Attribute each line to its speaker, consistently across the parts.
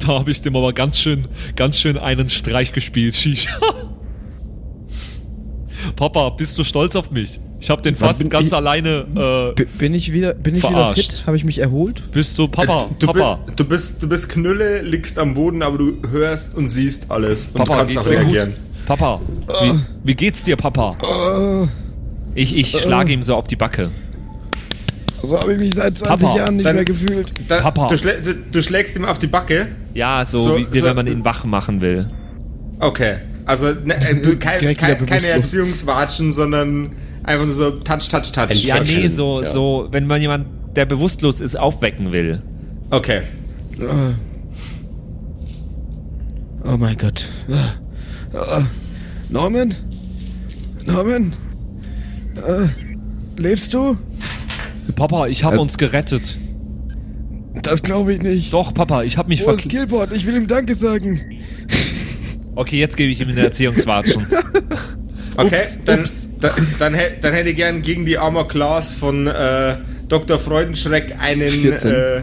Speaker 1: da habe ich dem aber ganz schön, ganz schön einen Streich gespielt, Shisha. Papa, bist du stolz auf mich? Ich habe den fast
Speaker 2: bin
Speaker 1: ganz
Speaker 2: ich-
Speaker 1: alleine. Äh,
Speaker 2: bin ich wieder, bin ich wieder
Speaker 1: Verarscht.
Speaker 2: fit? Habe ich mich erholt?
Speaker 1: bist du Papa?
Speaker 3: du,
Speaker 1: Papa,
Speaker 3: bi- du, bist, du bist Knülle, liegst am Boden, aber du hörst und siehst alles. Und
Speaker 1: Papa,
Speaker 3: du kannst auch reagieren.
Speaker 1: gut? Papa, wie, wie geht's dir, Papa? Ich, ich schlage ihm so auf die Backe.
Speaker 2: So habe ich mich seit 20
Speaker 1: Papa,
Speaker 2: Jahren nicht
Speaker 3: dann-
Speaker 2: mehr gefühlt.
Speaker 3: Da,
Speaker 1: Papa.
Speaker 3: Du, schlä du, du schlägst ihm auf die Backe.
Speaker 1: Ja, so,
Speaker 3: So-
Speaker 1: wie,
Speaker 3: so-
Speaker 1: wenn man ihn wach machen will.
Speaker 3: Okay. Also ne, äh, du, kein, kein, keine. Erziehungswatschen, sondern einfach nur so Touch, Touch, Touch.
Speaker 1: Ja, nee, so,
Speaker 4: ja.
Speaker 1: so, wenn man jemand, der bewusstlos ist, aufwecken will.
Speaker 3: Okay.
Speaker 2: Oh mein Gott. Äh. Norman? Norman? Äh. Lebst du?
Speaker 1: Papa, ich habe
Speaker 2: Also-
Speaker 1: uns gerettet.
Speaker 2: Das glaube ich nicht.
Speaker 1: Doch, Papa, ich habe mich
Speaker 2: Wo ist. Killbot? Ich will ihm Danke sagen.
Speaker 1: Okay, jetzt gebe ich ihm eine Erziehungswatschen.
Speaker 3: Okay,
Speaker 1: Ups,
Speaker 3: dann,
Speaker 1: ups.
Speaker 3: da, dann, hä- dann hätte ich gern gegen die Armor Class von äh, Dr. Freudenschreck einen
Speaker 2: 14.
Speaker 3: Äh,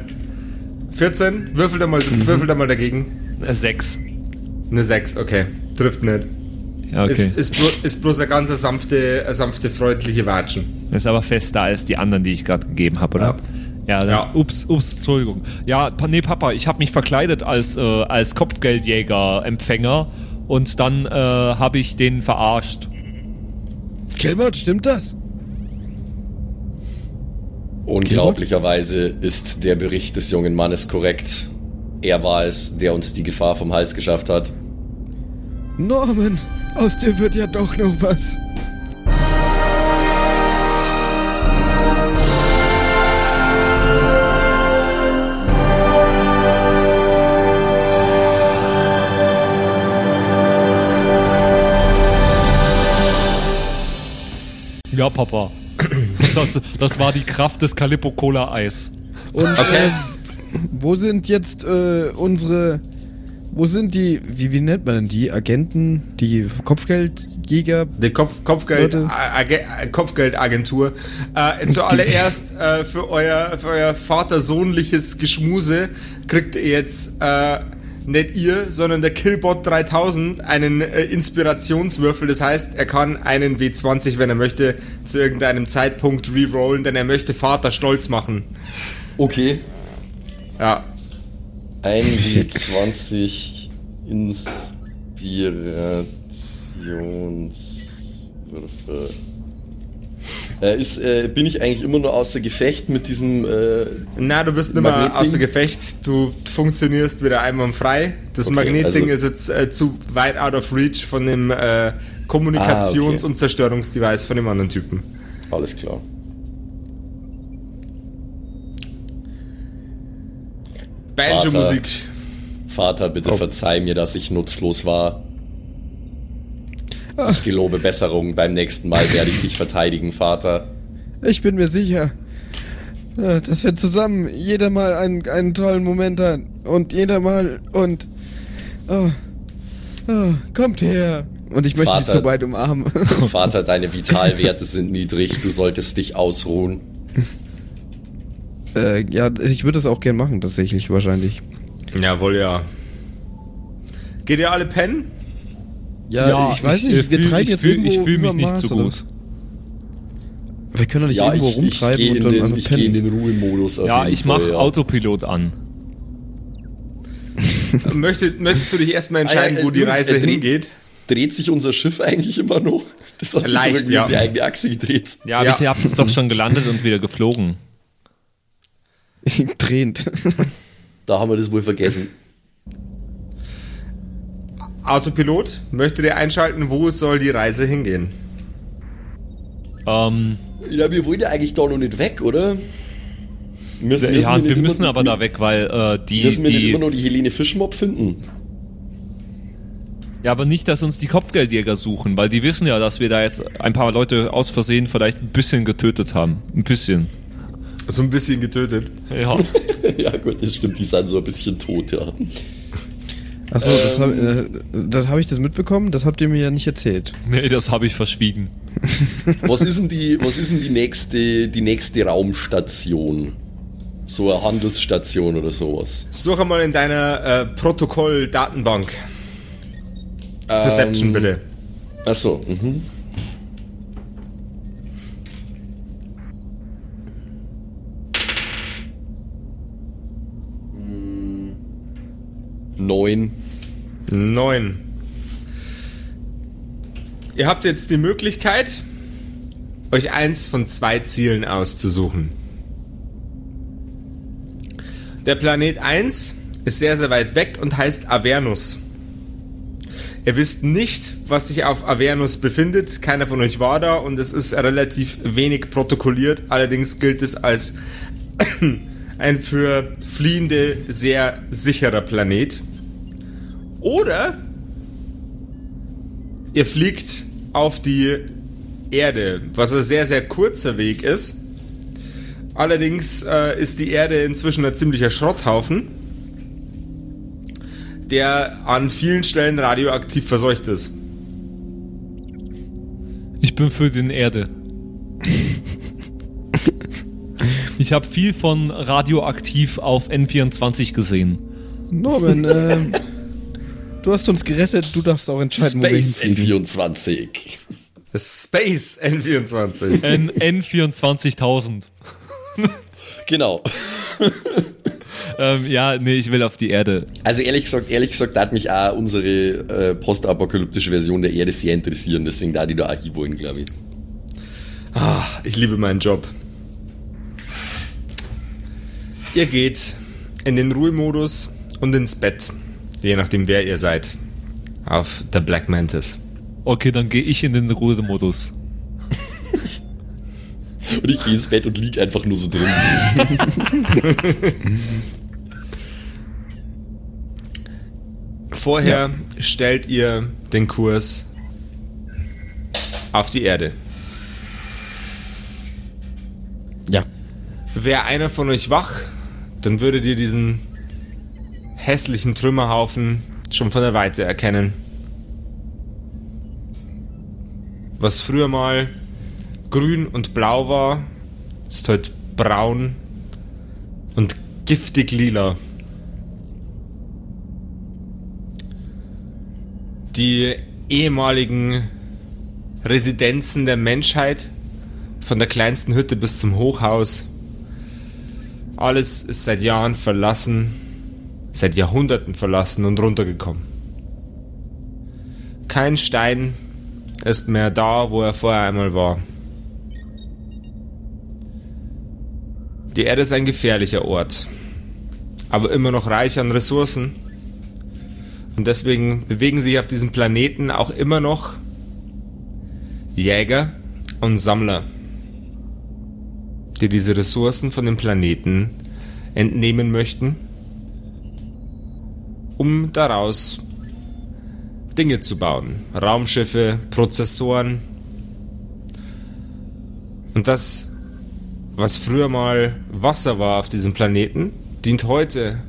Speaker 3: 14. Würfel da, mal,
Speaker 1: Mhm.
Speaker 3: würfel da mal dagegen.
Speaker 1: Äh, Sechs.
Speaker 3: Eine 6, okay. Trifft nicht.
Speaker 1: Ja, okay.
Speaker 3: Ist, ist, blo ist bloß eine ganz sanfte, eine sanfte, freundliche Watschen.
Speaker 1: ist aber fester als die anderen, die ich gerade gegeben habe, oder? Ja, dann,
Speaker 3: Ja.
Speaker 1: ups, ups, Entschuldigung. Ja, nee, Papa, ich habe mich verkleidet als, äh, als Kopfgeldjäger-Empfänger und dann äh, habe ich den verarscht.
Speaker 2: Killbot, stimmt das?
Speaker 4: Unglaublicherweise ist der Bericht des jungen Mannes korrekt. Er war es, der uns die Gefahr vom Hals geschafft hat.
Speaker 2: Norman, aus dir wird ja doch noch was.
Speaker 1: Ja, Papa. Das, das war die Kraft des Calippo Cola Eis.
Speaker 2: Und äh, wo sind jetzt äh, unsere. Wo sind die. Wie, wie nennt man denn die? Agenten? Die Kopfgeldjäger?
Speaker 3: Die Kopf, Kopfgeld, Kopfgeldagentur. Äh, zuallererst äh, für euer, für euer vatersohnliches Geschmuse kriegt ihr jetzt äh, nicht ihr, sondern der Killbot 3000 einen äh, Inspirationswürfel. Das heißt, er kann einen W20, wenn er möchte, zu irgendeinem Zeitpunkt rerollen, denn er möchte Vater stolz machen.
Speaker 4: Okay.
Speaker 3: Ja.
Speaker 4: Ein W20 Inspirationswürfel. Äh, ist, äh, bin ich eigentlich immer nur außer Gefecht mit diesem. Äh,
Speaker 3: Na, du bist nicht mehr außer Gefecht. Du funktionierst wieder einwandfrei. Das
Speaker 4: Okay,
Speaker 3: Magnetding
Speaker 4: also-
Speaker 3: ist jetzt äh, zu weit out of reach von dem äh, Kommunikations-
Speaker 4: Ah, okay.
Speaker 3: und Zerstörungsdevice von dem anderen Typen.
Speaker 4: alles klar.
Speaker 3: Banjo-Musik.
Speaker 4: Vater, bitte
Speaker 3: Oh.
Speaker 4: verzeih mir, dass ich nutzlos war. Ich gelobe Besserung. Beim nächsten Mal werde ich dich verteidigen, Vater.
Speaker 2: Ich bin mir sicher, äh, dass wir zusammen jeder mal einen, einen tollen Moment haben. Und jeder mal und. Oh, oh, kommt her. Und ich möchte dich
Speaker 4: Vater.
Speaker 2: so weit umarmen.
Speaker 4: Vater, deine Vitalwerte sind niedrig. Du solltest dich ausruhen.
Speaker 2: Äh, ja, ich würde es auch gern machen, tatsächlich, wahrscheinlich.
Speaker 3: Jawohl, ja. Geht ihr alle pennen?
Speaker 2: Ja, ich weiß nicht, wir
Speaker 1: fühl-
Speaker 2: treiben
Speaker 1: ich
Speaker 2: jetzt
Speaker 1: fühl-
Speaker 2: irgendwo
Speaker 1: Ich fühle mich nicht so gut.
Speaker 2: Wir können doch nicht
Speaker 4: Ja,
Speaker 2: irgendwo
Speaker 4: ich, ich
Speaker 2: rumtreiben
Speaker 4: gehe
Speaker 2: und
Speaker 4: in,
Speaker 2: dann
Speaker 4: den-
Speaker 2: einfach
Speaker 4: ich geh in
Speaker 2: pennen.
Speaker 4: den Ruhemodus.
Speaker 1: Ja, ich mache
Speaker 4: ja.
Speaker 1: Autopilot an.
Speaker 3: Möchtest, möchtest du dich erstmal entscheiden,
Speaker 4: Ah, ja,
Speaker 3: wo die
Speaker 4: Jungs,
Speaker 3: Reise
Speaker 4: äh,
Speaker 3: hingeht?
Speaker 4: Dreht sich unser Schiff eigentlich immer noch? Das hat sich
Speaker 3: Leicht,
Speaker 4: doch irgendwie
Speaker 3: ja.
Speaker 4: die eigene Achse gedreht.
Speaker 1: Ja, aber
Speaker 3: Ja.
Speaker 1: ich habt es doch schon gelandet und wieder geflogen.
Speaker 2: Tränt.
Speaker 4: Da haben wir das wohl vergessen.
Speaker 3: Autopilot, möchtet ihr einschalten, wo soll die Reise hingehen?
Speaker 1: Ähm,
Speaker 4: Ja, wir wollen ja eigentlich da noch nicht weg, oder? Müssen,
Speaker 1: ja,
Speaker 4: nicht
Speaker 1: wir
Speaker 4: immer-
Speaker 1: müssen aber da weg, weil äh, die,
Speaker 4: Müssen wir nicht
Speaker 1: die
Speaker 4: immer noch die Helene Fischmob finden?
Speaker 1: Ja, aber nicht, dass uns die Kopfgeldjäger suchen, weil die wissen ja, dass wir da jetzt ein paar Leute aus Versehen vielleicht ein bisschen getötet haben. Ein bisschen.
Speaker 3: So ein bisschen getötet.
Speaker 1: Ja.
Speaker 4: ja gut, das stimmt, die sind so ein bisschen tot, ja.
Speaker 2: Achso, das habe äh, hab ich das mitbekommen? Das habt ihr mir ja nicht erzählt.
Speaker 1: nee, das habe ich verschwiegen.
Speaker 4: Was ist denn die, was ist denn die nächste, die nächste Raumstation? So eine Handelsstation oder sowas.
Speaker 3: Suche mal in deiner äh, Protokoll-Datenbank. Perception
Speaker 4: Ähm,
Speaker 3: bitte.
Speaker 4: Achso, mhm. Neun.
Speaker 3: Neun. Ihr habt jetzt die Möglichkeit, euch eins von zwei Zielen auszusuchen. Der Planet 1 ist sehr, sehr weit weg und heißt Avernus. Ihr wisst nicht, was sich auf Avernus befindet. Keiner von euch war da und es ist relativ wenig protokolliert. Allerdings gilt es als ein für Fliehende sehr sicherer Planet. Oder ihr fliegt auf die Erde, was ein sehr, sehr kurzer Weg ist. Allerdings äh, ist die Erde inzwischen ein ziemlicher Schrotthaufen, der an vielen Stellen radioaktiv verseucht ist.
Speaker 1: Ich bin für den Erde. Ich habe viel von radioaktiv auf N24 gesehen.
Speaker 2: Norman, äh, du hast uns gerettet, du darfst auch entscheiden, wo wir
Speaker 4: Space
Speaker 2: hinfliegen.
Speaker 4: N24.
Speaker 3: Das Space N24.
Speaker 1: N N24000.
Speaker 4: Genau.
Speaker 1: Ähm, ja, nee, ich will auf die Erde.
Speaker 4: Also ehrlich gesagt, ehrlich gesagt, da hat mich auch unsere äh, postapokalyptische Version der Erde sehr interessieren, deswegen da die da auch wollen, glaube ich.
Speaker 3: Ah, ich liebe meinen Job. Ihr geht in den Ruhemodus und ins Bett, je nachdem wer ihr seid, auf der Black Mantis.
Speaker 1: Okay, dann gehe ich in den Ruhemodus.
Speaker 4: Und ich gehe ins Bett und lieg einfach nur so drin.
Speaker 3: Vorher stellt ihr den Kurs auf die Erde.
Speaker 2: Ja.
Speaker 3: Wäre einer von euch wach, dann würdet ihr diesen hässlichen Trümmerhaufen schon von der Weite erkennen. Was früher mal grün und blau war, ist heute braun und giftig lila. Die ehemaligen Residenzen der Menschheit, von der kleinsten Hütte bis zum Hochhaus, alles ist seit Jahren verlassen, seit Jahrhunderten verlassen und runtergekommen. Kein Stein ist mehr da, wo er vorher einmal war. Die Erde ist ein gefährlicher Ort, aber immer noch reich an Ressourcen. Und deswegen bewegen sich auf diesem Planeten auch immer noch Jäger und Sammler, die diese Ressourcen von dem Planeten entnehmen möchten, um daraus Dinge zu bauen. Raumschiffe, Prozessoren. Und das, was früher mal Wasser war auf diesem Planeten, dient heute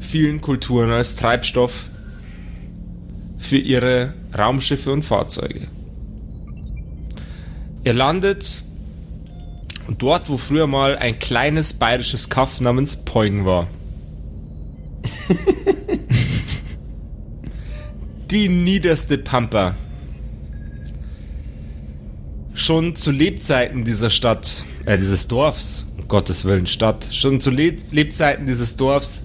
Speaker 3: vielen Kulturen als Treibstoff für ihre Raumschiffe und Fahrzeuge. Ihr landet dort, wo früher mal ein kleines bayerisches Kaff namens Poing war. Die niederste Pampa. Schon zu Lebzeiten dieser Stadt, äh, dieses Dorfs, um Gottes Willen Stadt, schon zu Le Lebzeiten dieses Dorfs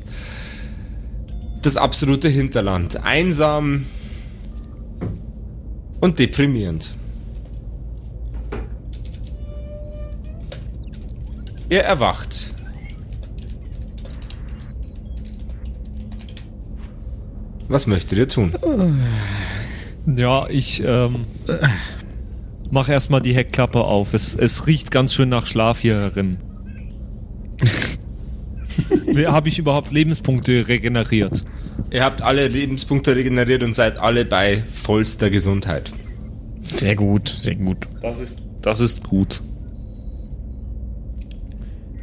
Speaker 3: das absolute Hinterland. Einsam und deprimierend. Er erwacht. Was möchtet ihr tun?
Speaker 1: Ja, ich ähm, mach erstmal die Heckklappe auf. Es, es riecht ganz schön nach Schlaf hier drin. Habe ich überhaupt Lebenspunkte regeneriert?
Speaker 3: Ihr habt alle Lebenspunkte regeneriert und seid alle bei vollster Gesundheit.
Speaker 2: Sehr gut, sehr gut.
Speaker 1: Das ist, das ist gut.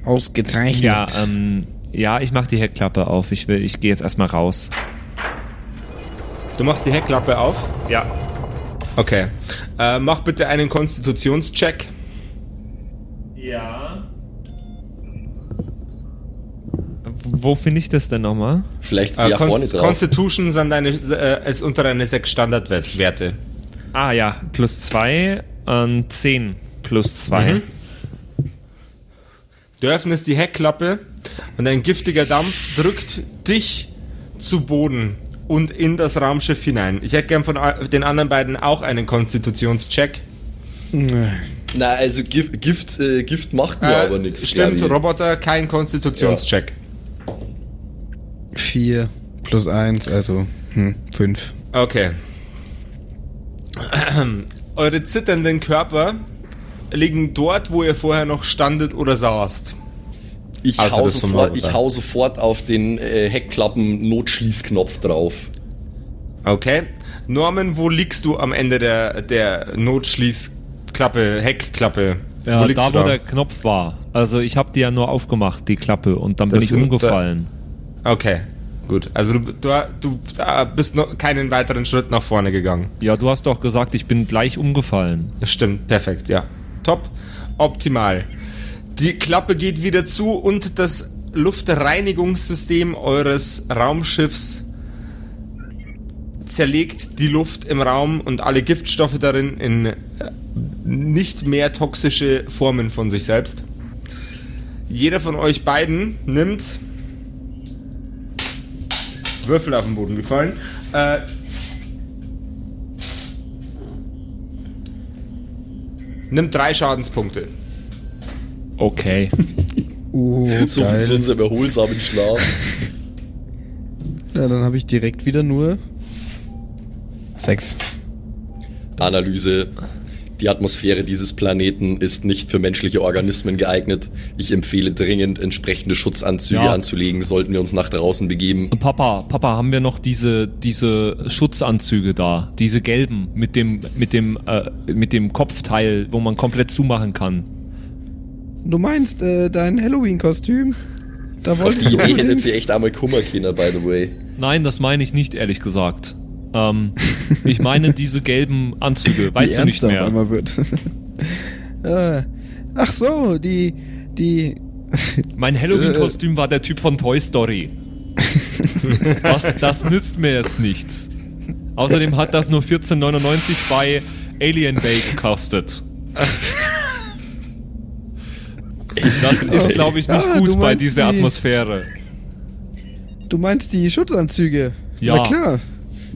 Speaker 2: Ausgezeichnet.
Speaker 1: Ja, ähm, ja, ich mach die Heckklappe auf. Ich will, ich gehe jetzt erstmal raus.
Speaker 3: Du machst die Heckklappe auf.
Speaker 1: Ja.
Speaker 3: Okay. Äh, mach bitte einen Konstitutionscheck.
Speaker 1: Ja. Wo finde ich das denn nochmal?
Speaker 4: Vielleicht
Speaker 3: Äh,
Speaker 4: ja vorne drauf.
Speaker 3: Constitution sind deine, äh, ist unter deine sechs Standardwerte.
Speaker 1: Ah ja, plus 2 und 10 plus 2.
Speaker 3: Mhm. Du öffnest die Heckklappe und ein giftiger Dampf drückt dich zu Boden und in das Raumschiff hinein. Ich hätte gern von den anderen beiden auch einen Konstitutionscheck.
Speaker 4: Na, also Gift, Gift, äh, Gift macht mir
Speaker 3: Äh,
Speaker 4: aber nichts.
Speaker 3: Stimmt. Roboter, kein Konstitutionscheck.
Speaker 2: Vier plus eins, also hm, fünf.
Speaker 3: Okay. Eure zitternden Körper liegen dort, wo ihr vorher noch standet oder saßt.
Speaker 4: Ich hau, sofort, ich hau sofort auf den äh, Heckklappen-Notschließknopf drauf.
Speaker 3: Okay. Norman, wo liegst du am Ende der, der Notschließklappe, Heckklappe?
Speaker 1: Ja,
Speaker 3: wo liegst
Speaker 1: da wo der Knopf war. Also ich habe die ja nur aufgemacht, die Klappe, und dann bin
Speaker 3: Das
Speaker 1: ich
Speaker 3: sind-
Speaker 1: umgefallen.
Speaker 3: Okay, gut. Also du, du, du bist noch keinen weiteren Schritt nach vorne gegangen.
Speaker 1: Ja, du hast doch gesagt, ich bin gleich umgefallen.
Speaker 3: Stimmt, perfekt, ja. Top, optimal. Die Klappe geht wieder zu und das Luftreinigungssystem eures Raumschiffs zerlegt die Luft im Raum und alle Giftstoffe darin in äh, nicht mehr toxische Formen von sich selbst. Jeder von euch beiden nimmt Würfel auf den Boden gefallen. Äh, nimmt drei Schadenspunkte.
Speaker 1: Okay.
Speaker 2: Uh,
Speaker 4: So viel zu
Speaker 2: geil.
Speaker 4: unserem erholsamen Schlaf.
Speaker 2: Ja, dann habe ich direkt wieder nur sechs.
Speaker 4: Analyse. Die Atmosphäre dieses Planeten ist nicht für menschliche Organismen geeignet. Ich empfehle dringend, entsprechende Schutzanzüge
Speaker 1: Ja.
Speaker 4: anzulegen, sollten wir uns nach draußen begeben.
Speaker 1: Papa, Papa, haben wir noch diese, diese Schutzanzüge da? Diese gelben mit dem, mit dem, äh, mit dem Kopfteil, wo man komplett zumachen kann.
Speaker 2: Du meinst äh, dein Halloween-Kostüm? Da
Speaker 4: Auf
Speaker 2: wollte
Speaker 4: die
Speaker 2: ich
Speaker 4: Idee hätte
Speaker 2: unbedingt.
Speaker 4: sie echt einmal Kummer Kinder, by the way.
Speaker 1: Nein, das meine ich nicht, ehrlich gesagt. Ähm, ich meine diese gelben Anzüge, weißt
Speaker 2: Wie
Speaker 1: du nicht
Speaker 2: ernst auf
Speaker 1: mehr.
Speaker 2: einmal wird. äh, ach so, die, die.
Speaker 1: Mein Halloween-Kostüm war der Typ von Toy Story. Was, das nützt mir jetzt nichts. Außerdem hat das nur 14,99 bei Alien Bay gekostet. Das ist, glaube ich, nicht
Speaker 2: Ah,
Speaker 1: gut bei dieser
Speaker 2: die-
Speaker 1: Atmosphäre.
Speaker 2: Du meinst die Schutzanzüge?
Speaker 1: Ja.
Speaker 2: Na klar.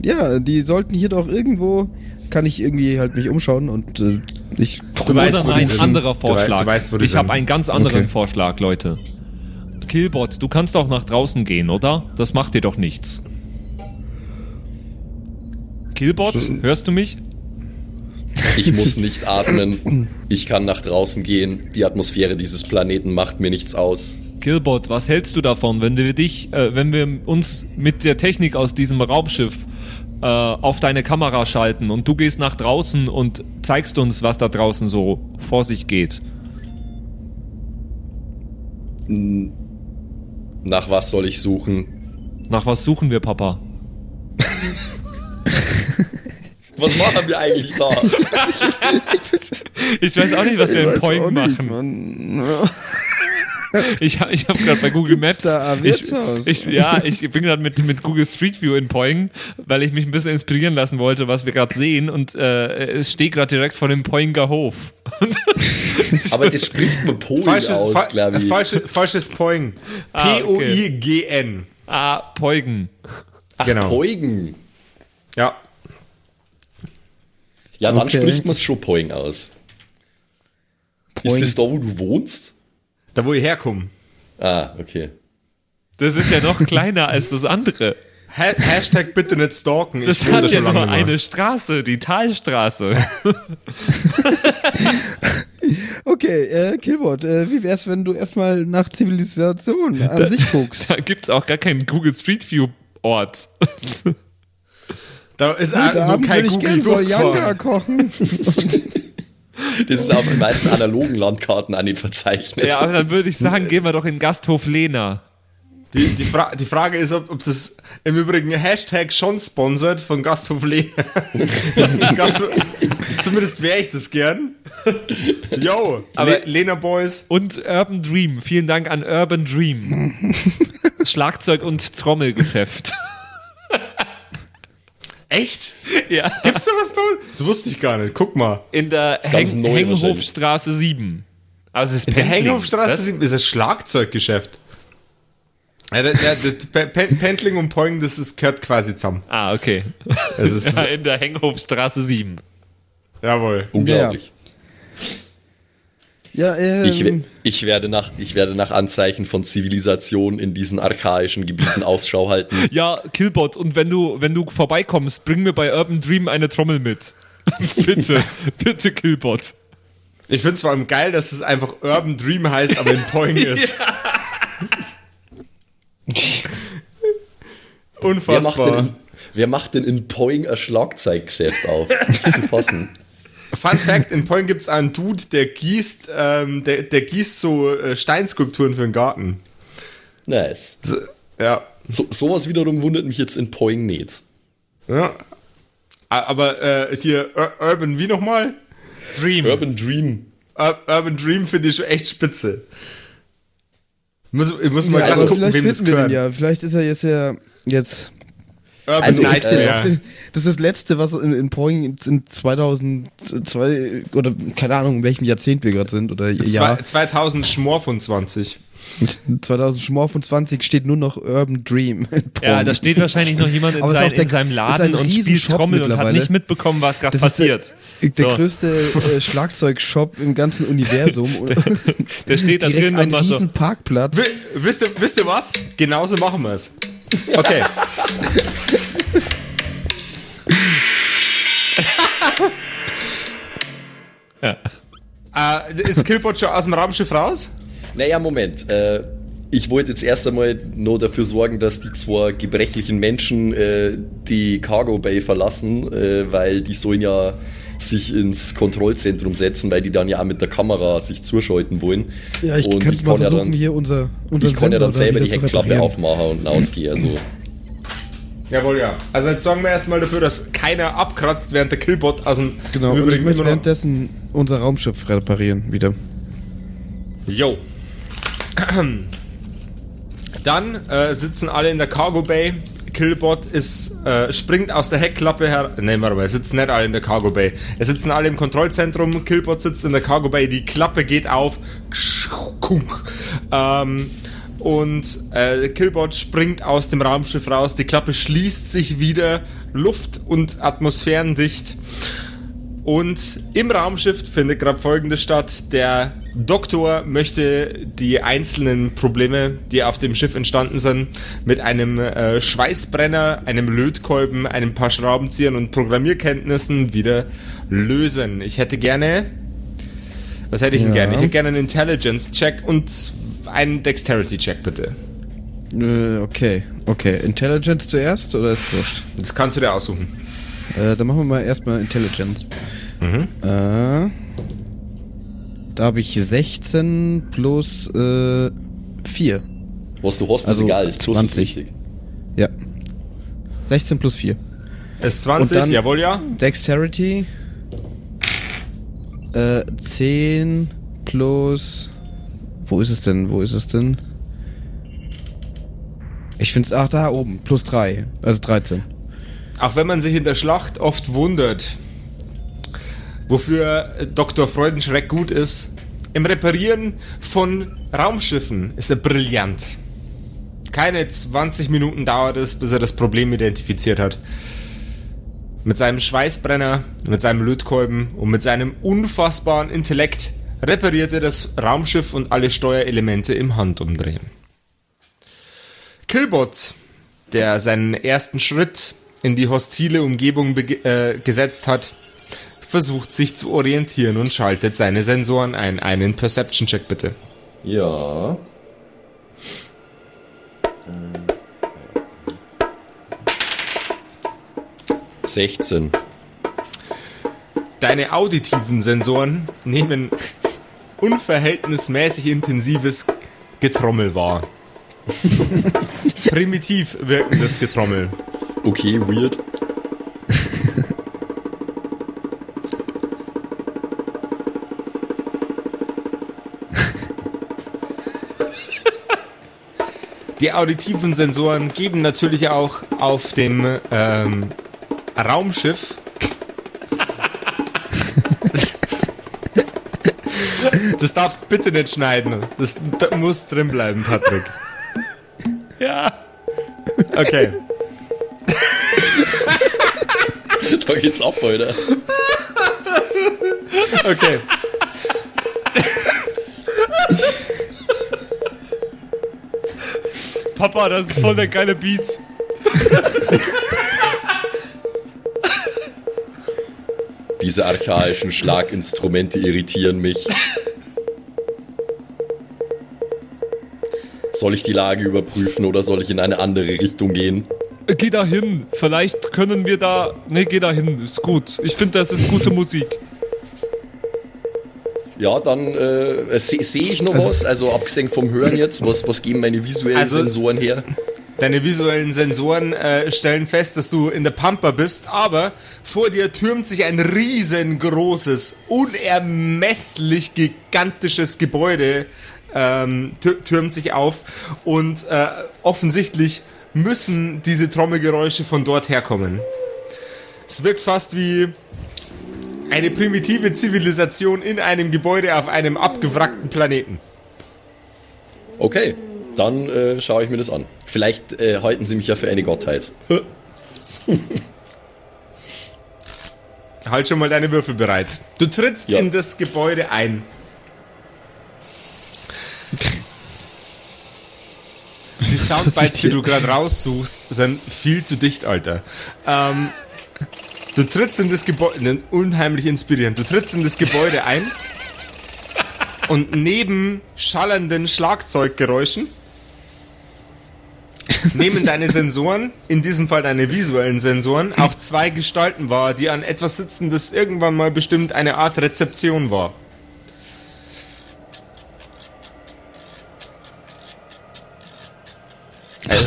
Speaker 2: Ja, die sollten hier doch irgendwo. Kann ich irgendwie halt mich umschauen und äh, ich.
Speaker 3: Du weißt, wo
Speaker 1: ein anderer Vorschlag.
Speaker 3: du weißt, wo
Speaker 1: ich habe einen ganz anderen
Speaker 2: Okay.
Speaker 1: Vorschlag, Leute. Killbot, du kannst doch nach draußen gehen, oder? Das macht dir doch nichts. Killbot, hörst du mich?
Speaker 4: Ich muss nicht atmen. Ich kann nach draußen gehen. Die Atmosphäre dieses Planeten macht mir nichts aus.
Speaker 1: Killbot, was hältst du davon, wenn wir dich, äh, wenn wir uns mit der Technik aus diesem Raumschiff äh, auf deine Kamera schalten und du gehst nach draußen und zeigst uns, was da draußen so vor sich geht?
Speaker 4: Nach was soll ich suchen?
Speaker 1: Nach was suchen wir, Papa?
Speaker 4: Was machen wir eigentlich da?
Speaker 1: Ich weiß auch nicht, was wir
Speaker 2: Ich
Speaker 1: in Poing
Speaker 2: nicht,
Speaker 1: machen.
Speaker 2: Mann. Ja.
Speaker 1: Ich, hab- ich habe gerade bei Google Maps. ich, ich, ja, ich bin gerade mit, mit Google Street View in Poing, weil ich mich ein bisschen inspirieren lassen wollte, was wir gerade sehen. Und äh, es steht gerade direkt vor dem Poinger Hof.
Speaker 4: Aber das spricht mir Polen
Speaker 3: Falsches,
Speaker 4: aus,
Speaker 3: fa
Speaker 4: glaube ich.
Speaker 3: falsche, falsches Poing.
Speaker 1: Ah, okay.
Speaker 3: P-O-I-G-N.
Speaker 1: ah, Poigen.
Speaker 4: Ach,
Speaker 3: genau.
Speaker 4: Poigen.
Speaker 3: Ja.
Speaker 4: Ja, dann
Speaker 2: Okay.
Speaker 4: spricht man es schon Poing aus.
Speaker 2: Poing.
Speaker 4: Ist das da, wo du wohnst?
Speaker 3: Da, wo ich herkomme.
Speaker 4: Ah, okay.
Speaker 1: Das ist ja noch kleiner als das andere.
Speaker 3: Ha Hashtag bitte nicht stalken. Ich
Speaker 1: Das
Speaker 3: da
Speaker 1: hat ja nur eine Straße, die Talstraße.
Speaker 2: Okay, äh, Killbot, äh, wie wär's, wenn du erstmal nach Zivilisation an sich guckst?
Speaker 1: Da gibt's auch gar keinen Google Street View Ort.
Speaker 3: Da ist
Speaker 2: Heute
Speaker 3: auch nur
Speaker 2: Abend
Speaker 3: kein
Speaker 2: ich
Speaker 3: Google
Speaker 2: gern Soyanga kochen.
Speaker 4: Das ist auf den meisten analogen Landkarten auch nicht verzeichnet.
Speaker 1: Ja, aber dann würde ich sagen, gehen wir doch in Gasthof Lena.
Speaker 3: Die, die, Fra die Frage ist, ob, ob das im Übrigen Hashtag schon sponsert von Gasthof Lena. Gasthof, zumindest wäre ich das gern. Yo,
Speaker 1: Aber-
Speaker 3: Le Lena Boys.
Speaker 1: Und Urban Dream. Vielen Dank an Urban Dream. Schlagzeug- und Trommelgeschäft.
Speaker 3: Echt?
Speaker 1: ja.
Speaker 3: Gibt's sowas bei uns? Das wusste ich gar nicht. Guck mal.
Speaker 1: In der Heng Henghofstraße 7. Also es ist
Speaker 3: In der
Speaker 1: Pendling.
Speaker 3: Henghoffstraße
Speaker 1: Das-
Speaker 3: ist ein Schlagzeuggeschäft. Ja, Pe- Pen- Pendling und Poing, das ist, gehört quasi zusammen.
Speaker 1: Ah, okay.
Speaker 3: Das ist,
Speaker 1: Ja, in der Henghofstraße 7.
Speaker 3: jawohl.
Speaker 4: Unglaublich.
Speaker 2: Ja, ähm,
Speaker 4: Ich, ich, werde nach, ich werde nach Anzeichen von Zivilisation in diesen archaischen Gebieten Ausschau halten.
Speaker 1: Ja, Killbot, und wenn du, wenn du vorbeikommst, bring mir bei Urban Dream eine Trommel mit. bitte, bitte, Killbot.
Speaker 3: Ich finde es vor allem geil, dass es einfach Urban Dream heißt, aber in Poing ist.
Speaker 4: Wer macht, denn
Speaker 3: Unfassbar.
Speaker 4: in, wer macht denn in Poing ein Schlagzeuggeschäft auf? Zu fassen.
Speaker 3: Fun Fact: In Poing gibt es einen Dude, der gießt, ähm, der, der gießt so äh, Steinskulpturen für den Garten.
Speaker 4: Nice.
Speaker 3: So, ja.
Speaker 4: So, sowas wiederum wundert mich jetzt in Poing nicht.
Speaker 3: ja. Aber äh, hier, Ur Urban, wie nochmal?
Speaker 1: Dream.
Speaker 4: Urban Dream.
Speaker 3: Ur Urban Dream finde ich schon echt spitze. Muss, ich muss mal
Speaker 2: ja,
Speaker 3: gerade
Speaker 2: aber
Speaker 3: gucken, wem das gehört.
Speaker 2: ja. Vielleicht ist er jetzt ja jetzt.
Speaker 3: Urban
Speaker 4: Also,
Speaker 3: Nightmare.
Speaker 4: äh,
Speaker 2: Das ist das letzte, was in, in Poing in 2002 oder keine Ahnung, in welchem Jahrzehnt wir gerade sind oder Jahr.
Speaker 3: Zwei- 2000 Schmor von 20.
Speaker 2: 2025 steht nur noch Urban Dream.
Speaker 1: Ja, da steht wahrscheinlich noch jemand in,
Speaker 2: Aber
Speaker 1: sein,
Speaker 2: der-
Speaker 1: in seinem Laden und spielt
Speaker 2: Riesenshop
Speaker 1: Trommel und hat nicht mitbekommen, was gerade
Speaker 2: Das ist
Speaker 1: passiert.
Speaker 2: Der, der
Speaker 1: So.
Speaker 2: größte äh, Schlagzeugshop im ganzen Universum. Und
Speaker 1: Der steht da
Speaker 2: direkt
Speaker 1: drin und macht so.
Speaker 2: Parkplatz.
Speaker 3: Wi- Wisst ihr, wisst ihr was? Genauso machen wir es. Okay.
Speaker 1: Ja.
Speaker 3: Äh, ist Killbot schon aus dem Raumschiff raus?
Speaker 4: Naja, Moment. Äh, ich wollte jetzt erst einmal nur dafür sorgen, dass die zwei gebrechlichen Menschen äh, die Cargo Bay verlassen, äh, weil die sollen ja sich ins Kontrollzentrum setzen, weil die dann ja auch mit der Kamera sich zuschalten wollen.
Speaker 2: Ja, ich
Speaker 4: Und
Speaker 2: kann mal
Speaker 4: kann ja
Speaker 2: versuchen,
Speaker 4: dann,
Speaker 2: hier unser, unser
Speaker 4: ich kann ja dann
Speaker 2: Sensor da
Speaker 4: selber die Heckklappe aufmachen und ausgehen. Also
Speaker 3: Jawohl, ja. Also jetzt sorgen wir erstmal dafür, dass keiner abkratzt, während der Killbot aus dem
Speaker 2: Genau, und ich möchte währenddessen unser Raumschiff reparieren wieder.
Speaker 3: Jo. Dann äh, sitzen alle in der Cargo Bay. Killbot ist, äh, springt aus der Heckklappe her. Nein, warte mal, es sitzen nicht alle in der Cargo Bay. Es sitzen alle im Kontrollzentrum. Killbot sitzt in der Cargo Bay. Die Klappe geht auf. Ähm, und äh, Killbot springt aus dem Raumschiff raus. Die Klappe schließt sich wieder. Luft- und atmosphärendicht. Und im Raumschiff findet gerade folgendes statt. Der Doktor möchte die einzelnen Probleme, die auf dem Schiff entstanden sind, mit einem äh, Schweißbrenner, einem Lötkolben, einem paar Schraubenziehern und Programmierkenntnissen wieder lösen. Ich hätte gerne. Was hätte ich denn
Speaker 2: Ja.
Speaker 3: gerne? Ich hätte gerne einen Intelligence-Check und einen Dexterity-Check, bitte.
Speaker 2: Äh, okay, okay. Intelligence zuerst oder ist wurscht?
Speaker 3: Das kannst du dir aussuchen.
Speaker 2: Äh, dann machen wir mal erstmal Intelligence. Äh, da habe ich 16 plus äh, 4.
Speaker 4: was du hast,
Speaker 2: Also
Speaker 4: ist egal. Das Plus ist
Speaker 2: 20.
Speaker 4: wichtig.
Speaker 2: Ja. 16 plus 4.
Speaker 3: Ist 20,
Speaker 2: Und dann-
Speaker 3: jawohl, ja.
Speaker 2: Dexterity. Äh, 10 plus. Wo ist es denn? Wo ist es denn? Ich finde es. Ach, da oben. Plus 3. Also 13.
Speaker 3: Auch wenn man sich in der Schlacht oft wundert, wofür Dr. Freudenschreck gut ist, im Reparieren von Raumschiffen ist er brillant. Keine 20 Minuten dauert es, bis er das Problem identifiziert hat. Mit seinem Schweißbrenner, mit seinem Lötkolben und mit seinem unfassbaren Intellekt repariert er das Raumschiff und alle Steuerelemente im Handumdrehen. Killbot, der seinen ersten Schritt in die hostile Umgebung äh, gesetzt hat, versucht sich zu orientieren und schaltet seine Sensoren ein. Einen Perception-Check bitte.
Speaker 4: Ja. Sechzehn.
Speaker 3: Deine auditiven Sensoren nehmen unverhältnismäßig intensives Getrommel wahr. Primitiv wirkendes Getrommel.
Speaker 4: Okay, weird.
Speaker 3: die auditiven Sensoren geben natürlich auch auf dem ähm, Raumschiff. Das darfst bitte nicht schneiden. Das, das muss drin bleiben, Patrick.
Speaker 1: Ja.
Speaker 3: Okay.
Speaker 4: Da geht's ab, Alter.
Speaker 3: Okay.
Speaker 1: Papa, das ist voll der geile Beat.
Speaker 4: Diese archaischen Schlaginstrumente irritieren mich. Soll ich die Lage überprüfen oder soll ich in eine andere Richtung gehen?
Speaker 1: Geh da hin. Vielleicht können wir da. Ne, geh da hin. Ist gut. Ich finde, das ist gute Musik.
Speaker 4: Ja, dann äh, sehe seh ich noch was, also abgesehen vom Hören jetzt, was, was geben meine visuellen
Speaker 3: Also-
Speaker 4: Sensoren her?
Speaker 3: Deine visuellen Sensoren äh, stellen fest, dass du in der Pampa bist, aber vor dir türmt sich ein riesengroßes, unermesslich gigantisches Gebäude, ähm, tür türmt sich auf und äh, offensichtlich müssen diese Trommelgeräusche von dort herkommen. Es wirkt fast wie eine primitive Zivilisation in einem Gebäude auf einem abgewrackten Planeten.
Speaker 4: Okay, dann äh, schaue ich mir das an. Vielleicht äh, halten sie mich ja für eine Gottheit.
Speaker 3: Halt schon mal deine Würfel bereit. Du trittst
Speaker 4: Ja.
Speaker 3: in das Gebäude ein. Die Soundbites, die du gerade raussuchst, sind viel zu dicht, Alter. Ähm, du trittst in das Gebäude, unheimlich inspirierend. Du trittst in das Gebäude ein und neben schallenden Schlagzeuggeräuschen nehmen deine Sensoren, in diesem Fall deine visuellen Sensoren, auch zwei Gestalten wahr, die an etwas sitzen, das irgendwann mal bestimmt eine Art Rezeption war.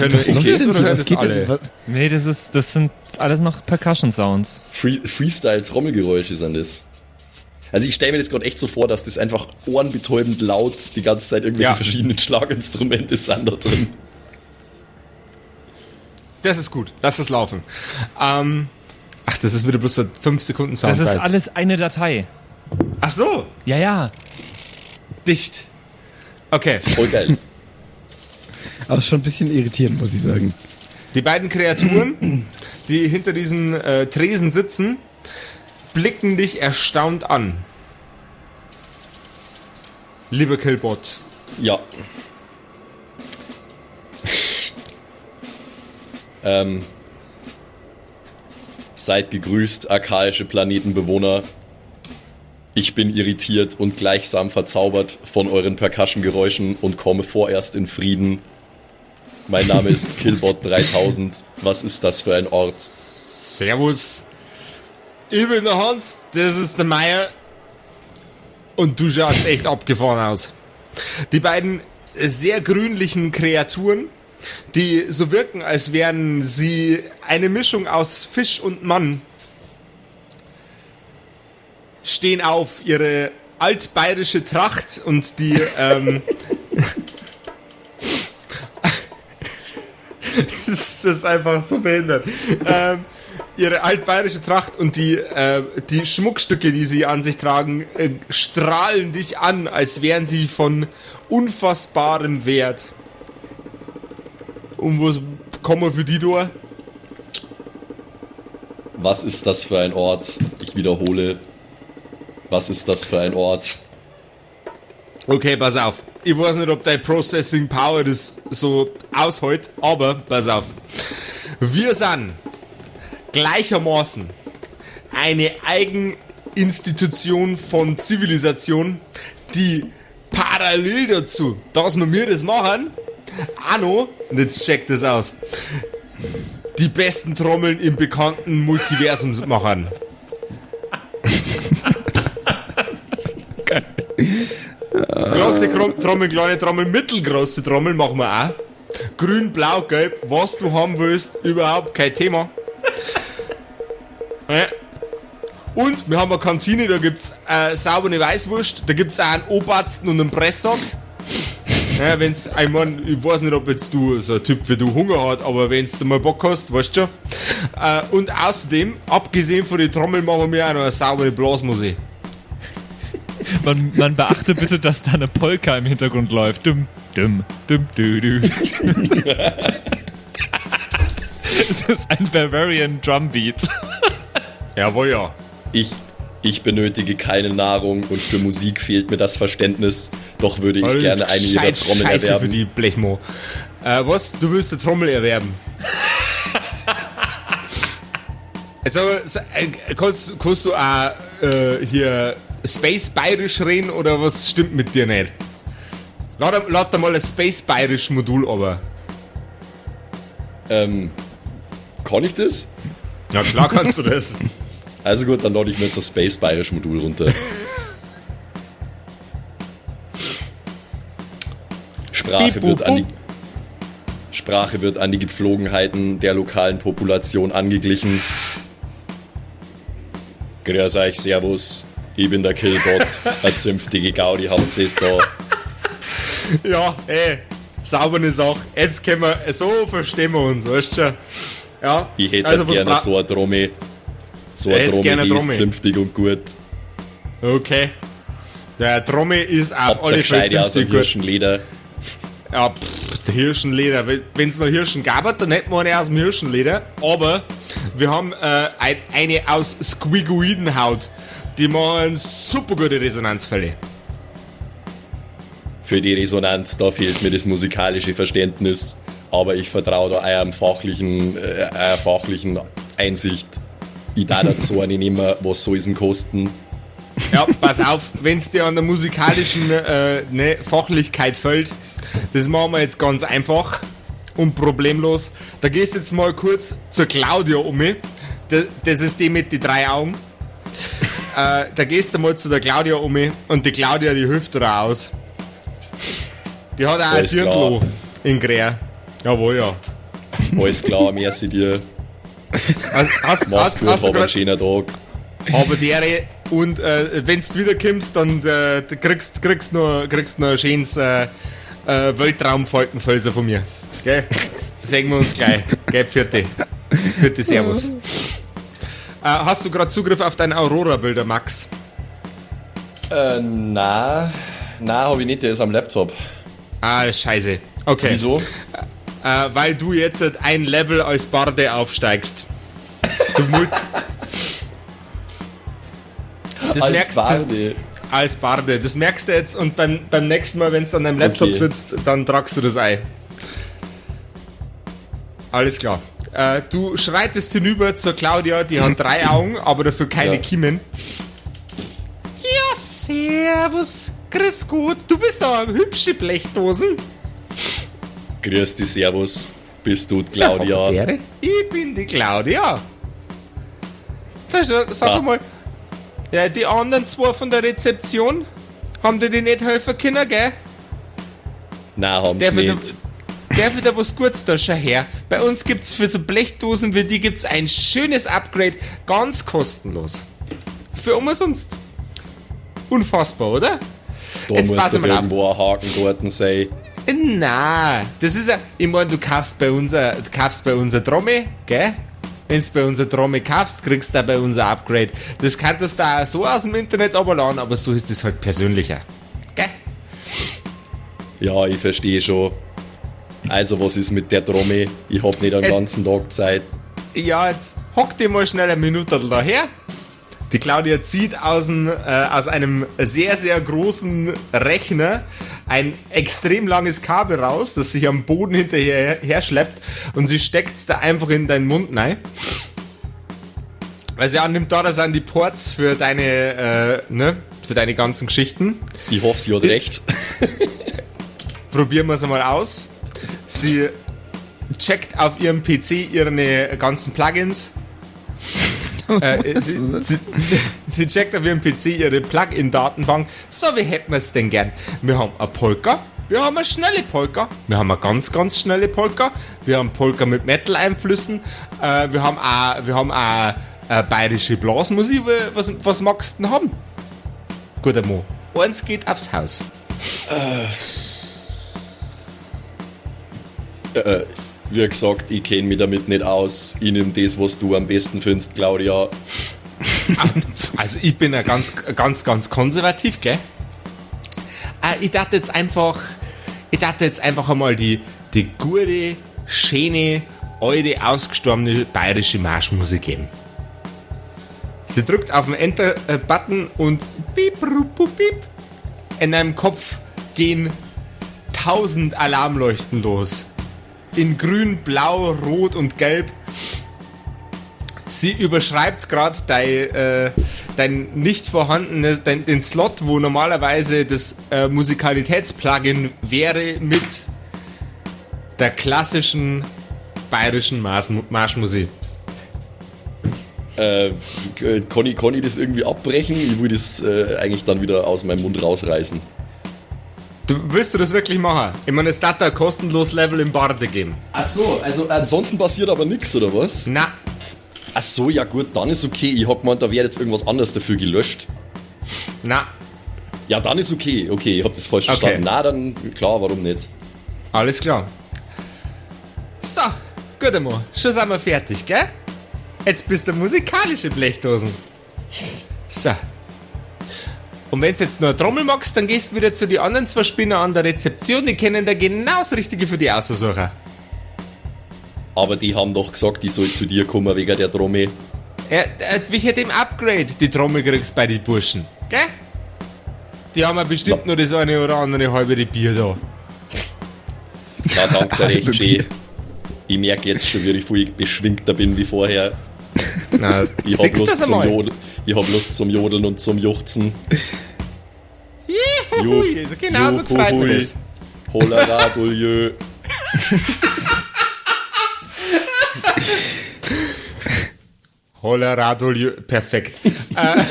Speaker 4: Also,
Speaker 3: hören ich das oder hören
Speaker 2: Was
Speaker 3: das
Speaker 2: denn?
Speaker 3: alle?
Speaker 2: Was?
Speaker 1: Nee, das ist. Das sind alles noch Percussion Sounds.
Speaker 4: Free Freestyle-Trommelgeräusche sind das. Also ich stelle mir das gerade echt so vor, dass das einfach ohrenbetäubend laut die ganze Zeit irgendwelche
Speaker 3: Ja.
Speaker 4: verschiedenen Schlaginstrumente sind da drin.
Speaker 3: Das ist gut, lass es laufen. Ähm, ach, das ist wieder bloß so 5 Sekunden
Speaker 1: Das
Speaker 3: Soundbite.
Speaker 1: ist alles eine Datei.
Speaker 3: Ach so,
Speaker 1: Ja, ja.
Speaker 3: dicht. Okay,
Speaker 4: Voll geil.
Speaker 2: Aber schon ein bisschen irritierend, muss ich sagen.
Speaker 3: die beiden Kreaturen, die hinter diesen äh, Tresen sitzen, blicken dich erstaunt an. Lieber Killbot,
Speaker 4: Ja. ähm, seid gegrüßt, archaische Planetenbewohner. Ich bin irritiert und gleichsam verzaubert von euren Percussion-Geräuschen und komme vorerst in Frieden. Mein Name ist Killbot 3000. Was ist das für ein Ort?
Speaker 3: Servus. Ich bin der Hans, das ist der Meier. Und du schaust echt abgefahren aus. Die beiden sehr grünlichen Kreaturen, die so wirken, als wären sie eine Mischung aus Fisch und Mann, stehen auf, ihre altbayerische Tracht und die, ähm, das ist einfach so behindert. Ähm, ihre altbayerische Tracht und die, äh, die Schmuckstücke, die sie an sich tragen, äh, strahlen dich an, als wären sie von unfassbarem Wert. Und was kommen wir für die durch?
Speaker 4: Was ist das für ein Ort? Ich wiederhole. Was ist das für ein Ort?
Speaker 3: Okay, pass auf. Ich weiß nicht, ob dein Processing Power das so aushält, aber pass auf. Wir sind gleichermaßen eine Eigeninstitution von Zivilisation, die parallel dazu, dass wir mir das machen, noch, und jetzt checkt das aus, die besten Trommeln im bekannten Multiversum machen. Große Trommel, kleine Trommel, mittelgroße Trommel machen wir auch. Grün, blau, gelb, was du haben willst, überhaupt kein Thema. Und wir haben eine Kantine, da gibt's äh, saubere Weißwurst, da gibt's auch einen Obersten und einen Presssack. Ja, wenn's, ich mein, ich weiß nicht, ob jetzt du so ein Typ wie du Hunger hat, aber wenn's du mal Bock hast, weißt du schon. Äh, und außerdem, abgesehen von den Trommeln, machen wir auch noch eine saubere Blasmusik.
Speaker 1: Man, man beachte bitte, dass da eine Polka im Hintergrund läuft. Dum, dum, dum, dü, dü. Es ist ein Bavarian Drumbeat.
Speaker 3: Jawohl, ja.
Speaker 4: Ich, ich benötige keine Nahrung und für Musik fehlt mir das Verständnis. Doch würde ich
Speaker 3: Alles
Speaker 4: gerne eine ihrer Trommeln
Speaker 3: Scheiße für
Speaker 4: erwerben.
Speaker 3: die Blechmo. Äh, was? Du willst eine Trommel erwerben? Also, so, kannst, kannst du auch äh, hier Space Bayerisch reden oder was stimmt mit dir nicht? Lad, lad da mal ein Space Bayerisch Modul aber.
Speaker 4: Ähm, kann ich das?
Speaker 3: Ja, klar kannst du das.
Speaker 4: Also gut, dann lade ich mir jetzt das Space Bayerisch Modul runter. Sprache wird, an die. Sprache wird an die Gepflogenheiten der lokalen Population angeglichen. Grüß euch, Servus. Ich bin der Killbot. Eine zünftige Gaudi habt ihr's da.
Speaker 3: Ja, ey, saubere Sache. Jetzt können wir, so verstehen wir uns, weißt du schon? Ja,
Speaker 4: Ich hätte
Speaker 3: also
Speaker 4: gerne so eine Trommel. So eine Trommel,
Speaker 3: gerne
Speaker 4: die ist zünftig und gut.
Speaker 3: Okay. Der Trommel ist auf
Speaker 4: ihr
Speaker 3: alle Fälle
Speaker 4: Gescheide aus dem
Speaker 3: ziemlich gut.
Speaker 4: Hirschenleder.
Speaker 3: Ja, pff, der Hirschenleder. Wenn es noch Hirschen gab, dann hätten wir eine aus dem Hirschenleder. Aber wir haben äh, ein, eine aus Squiguidenhaut. Die machen super gute Resonanzfälle.
Speaker 4: Für die Resonanz, da fehlt mir das musikalische Verständnis. Aber ich vertraue da eurem fachlichen, äh, eurer fachlichen Einsicht. Ich da dazu eine nehmen, was soll es denn kosten?
Speaker 3: Ja, pass auf, wenn es dir an der musikalischen äh, ne, Fachlichkeit fällt, das machen wir jetzt ganz einfach und problemlos. Da gehst jetzt mal kurz zur Claudia um. Das, das ist die mit den drei Augen. Äh, da gehst du mal zu der Claudia um und die Claudia, die hilft dir auch aus. Die hat auch ein
Speaker 4: klar.
Speaker 3: in Grär. Jawohl, ja.
Speaker 4: Alles klar, merci dir.
Speaker 3: Hast, hast,
Speaker 4: Mach's gut,
Speaker 3: hast
Speaker 4: hab einen schönen Tag.
Speaker 3: Aber dere und äh, wenn du wieder kommst, dann äh, du kriegst kriegst nur kriegst nur ein schönes äh, äh, Weltraumfaltenfelser von mir. Gell? Sehen wir uns gleich. Gell, vierte. Vierte Servus. Äh, hast du gerade Zugriff auf deine Aurora-Bilder, Max?
Speaker 4: Äh, na, na, hab ich nicht, der ist am Laptop.
Speaker 3: Ah, scheiße. Okay.
Speaker 4: Wieso?
Speaker 3: Äh, weil du jetzt ein Level als Barde aufsteigst. Du mul das
Speaker 4: Als
Speaker 3: merkst das,
Speaker 4: Barde.
Speaker 3: als Barde. Das merkst du jetzt und beim, beim nächsten Mal, wenn es an deinem Laptop
Speaker 4: Okay.
Speaker 3: sitzt, dann tragst du das ein. Alles klar. Äh, du schreitest hinüber zur Claudia, die hat drei Augen, aber dafür keine
Speaker 4: Ja.
Speaker 3: Kiemen. Ja, servus. Grüß gut. Du bist da hübsche Blechdosen.
Speaker 4: Grüß dich, Servus. Bist du Claudia?
Speaker 3: Ich bin die Claudia. Da, sag sag
Speaker 4: Ah.
Speaker 3: mal, ja, die anderen zwei von der Rezeption, haben dir die nicht helfen können, gell?
Speaker 4: Nein, haben's
Speaker 3: Der wieder,
Speaker 4: nicht.
Speaker 3: Der wieder was Gutes da schon her. Bei uns gibt's für so Blechdosen wie die gibt's ein schönes Upgrade, ganz kostenlos. Für umsonst. Unfassbar, oder?
Speaker 4: Da
Speaker 3: Jetzt
Speaker 4: muss
Speaker 3: pass
Speaker 4: doch
Speaker 3: mal auf.
Speaker 4: irgendwo ein Haken dort sein.
Speaker 3: Na, das ist ja, ich meine, du kaufst bei uns, ein- du kaufst bei uns eine Trommel, gell? Wenn du bei uns eine Trommel kaufst, kriegst du bei uns ein Upgrade. Das kannst du auch so aus dem Internet runterladen, aber so ist es halt persönlicher. Gell?
Speaker 4: Ja, ich verstehe schon. Also, was ist mit der Trommel? Ich hab nicht den
Speaker 3: Äh.
Speaker 4: ganzen Tag Zeit.
Speaker 3: Ja, jetzt hock dir mal schnell eine Minute daher. Die Claudia zieht aus, dem, äh, aus einem sehr, sehr großen Rechner ein extrem langes Kabel raus, das sich am Boden hinterher her schleppt und sie steckt es da einfach in deinen Mund rein. Also ja, nimmt da, das sind die Ports für deine, äh, ne, für deine ganzen Geschichten.
Speaker 4: Ich hoffe, sie hat recht.
Speaker 3: Probieren wir es einmal aus. Sie checkt auf ihrem PC ihre ganzen Plugins. äh, sie, sie, sie, checkt auf ihrem PC ihre Plugin-Datenbank. So, wie hätten wir es denn gern? Wir haben eine Polka, wir haben eine schnelle Polka, wir haben eine ganz, ganz schnelle Polka, wir haben Polka mit Metal-Einflüssen, äh, wir haben auch, wir haben auch äh, bayerische Blasmusik. Was, was magst du denn haben? Guter Mo. Eins geht aufs Haus.
Speaker 4: Äh, wie gesagt, ich kenne mich damit nicht aus. Ich nehme das, was du am besten findest, Claudia.
Speaker 3: Also ich bin ja ganz, ganz, ganz konservativ, gell? Äh, ich dachte jetzt einfach, ich dachte jetzt einfach einmal die, die gute, schöne, alte, ausgestorbene bayerische Marschmusik geben. Sie drückt auf den Enter-Button und piep, rup, piep. In deinem Kopf gehen tausend Alarmleuchten los. In grün, blau, rot und gelb. Sie überschreibt gerade dein, äh, dein nicht vorhandenes, dein, den Slot, wo normalerweise das äh, Musikalitätsplugin wäre mit der klassischen bayerischen Marsch Marschmusik.
Speaker 4: Äh, ich, kann ich das irgendwie abbrechen? Ich will das äh, eigentlich dann wieder aus meinem Mund rausreißen.
Speaker 3: Du, willst du das wirklich machen? Ich meine, es darf da ein kostenloses Level im Barde geben.
Speaker 4: Ach so, also ansonsten passiert aber nichts, oder was?
Speaker 3: Na,
Speaker 4: Ach so, ja gut, dann ist okay. Ich hab gemeint, da wäre jetzt irgendwas anderes dafür gelöscht.
Speaker 3: na,
Speaker 4: Ja, dann ist okay. Okay, ich hab das falsch
Speaker 3: Okay.
Speaker 4: verstanden. Na, dann klar, warum nicht?
Speaker 3: alles klar. So, gut einmal. Schon sind wir fertig, gell? Jetzt bist du musikalische Blechdosen. So. Und wenn du jetzt nur eine Trommel magst, dann gehst du wieder zu den anderen zwei Spinner an der Rezeption. Die kennen da genau das Richtige für die Aussucher.
Speaker 4: Aber die haben doch gesagt, ich soll zu dir kommen wegen der Trommel.
Speaker 3: Ja, äh, wie hätte im Upgrade die Trommel kriegst bei den Burschen, gell? Die haben ja bestimmt nur das eine oder andere halbe Bier da.
Speaker 4: Ja, danke recht schön. Ich merke jetzt schon, wie ich viel beschwingter bin wie vorher.
Speaker 3: Na,
Speaker 4: Ich hab,
Speaker 3: das
Speaker 4: zum
Speaker 3: einmal?
Speaker 4: Jodel, ich hab Lust zum Jodeln und zum Juchzen.
Speaker 3: Juhu, genauso gefreut mich das.
Speaker 4: Holera, Duljö.
Speaker 3: Holla Radolio, perfekt. äh,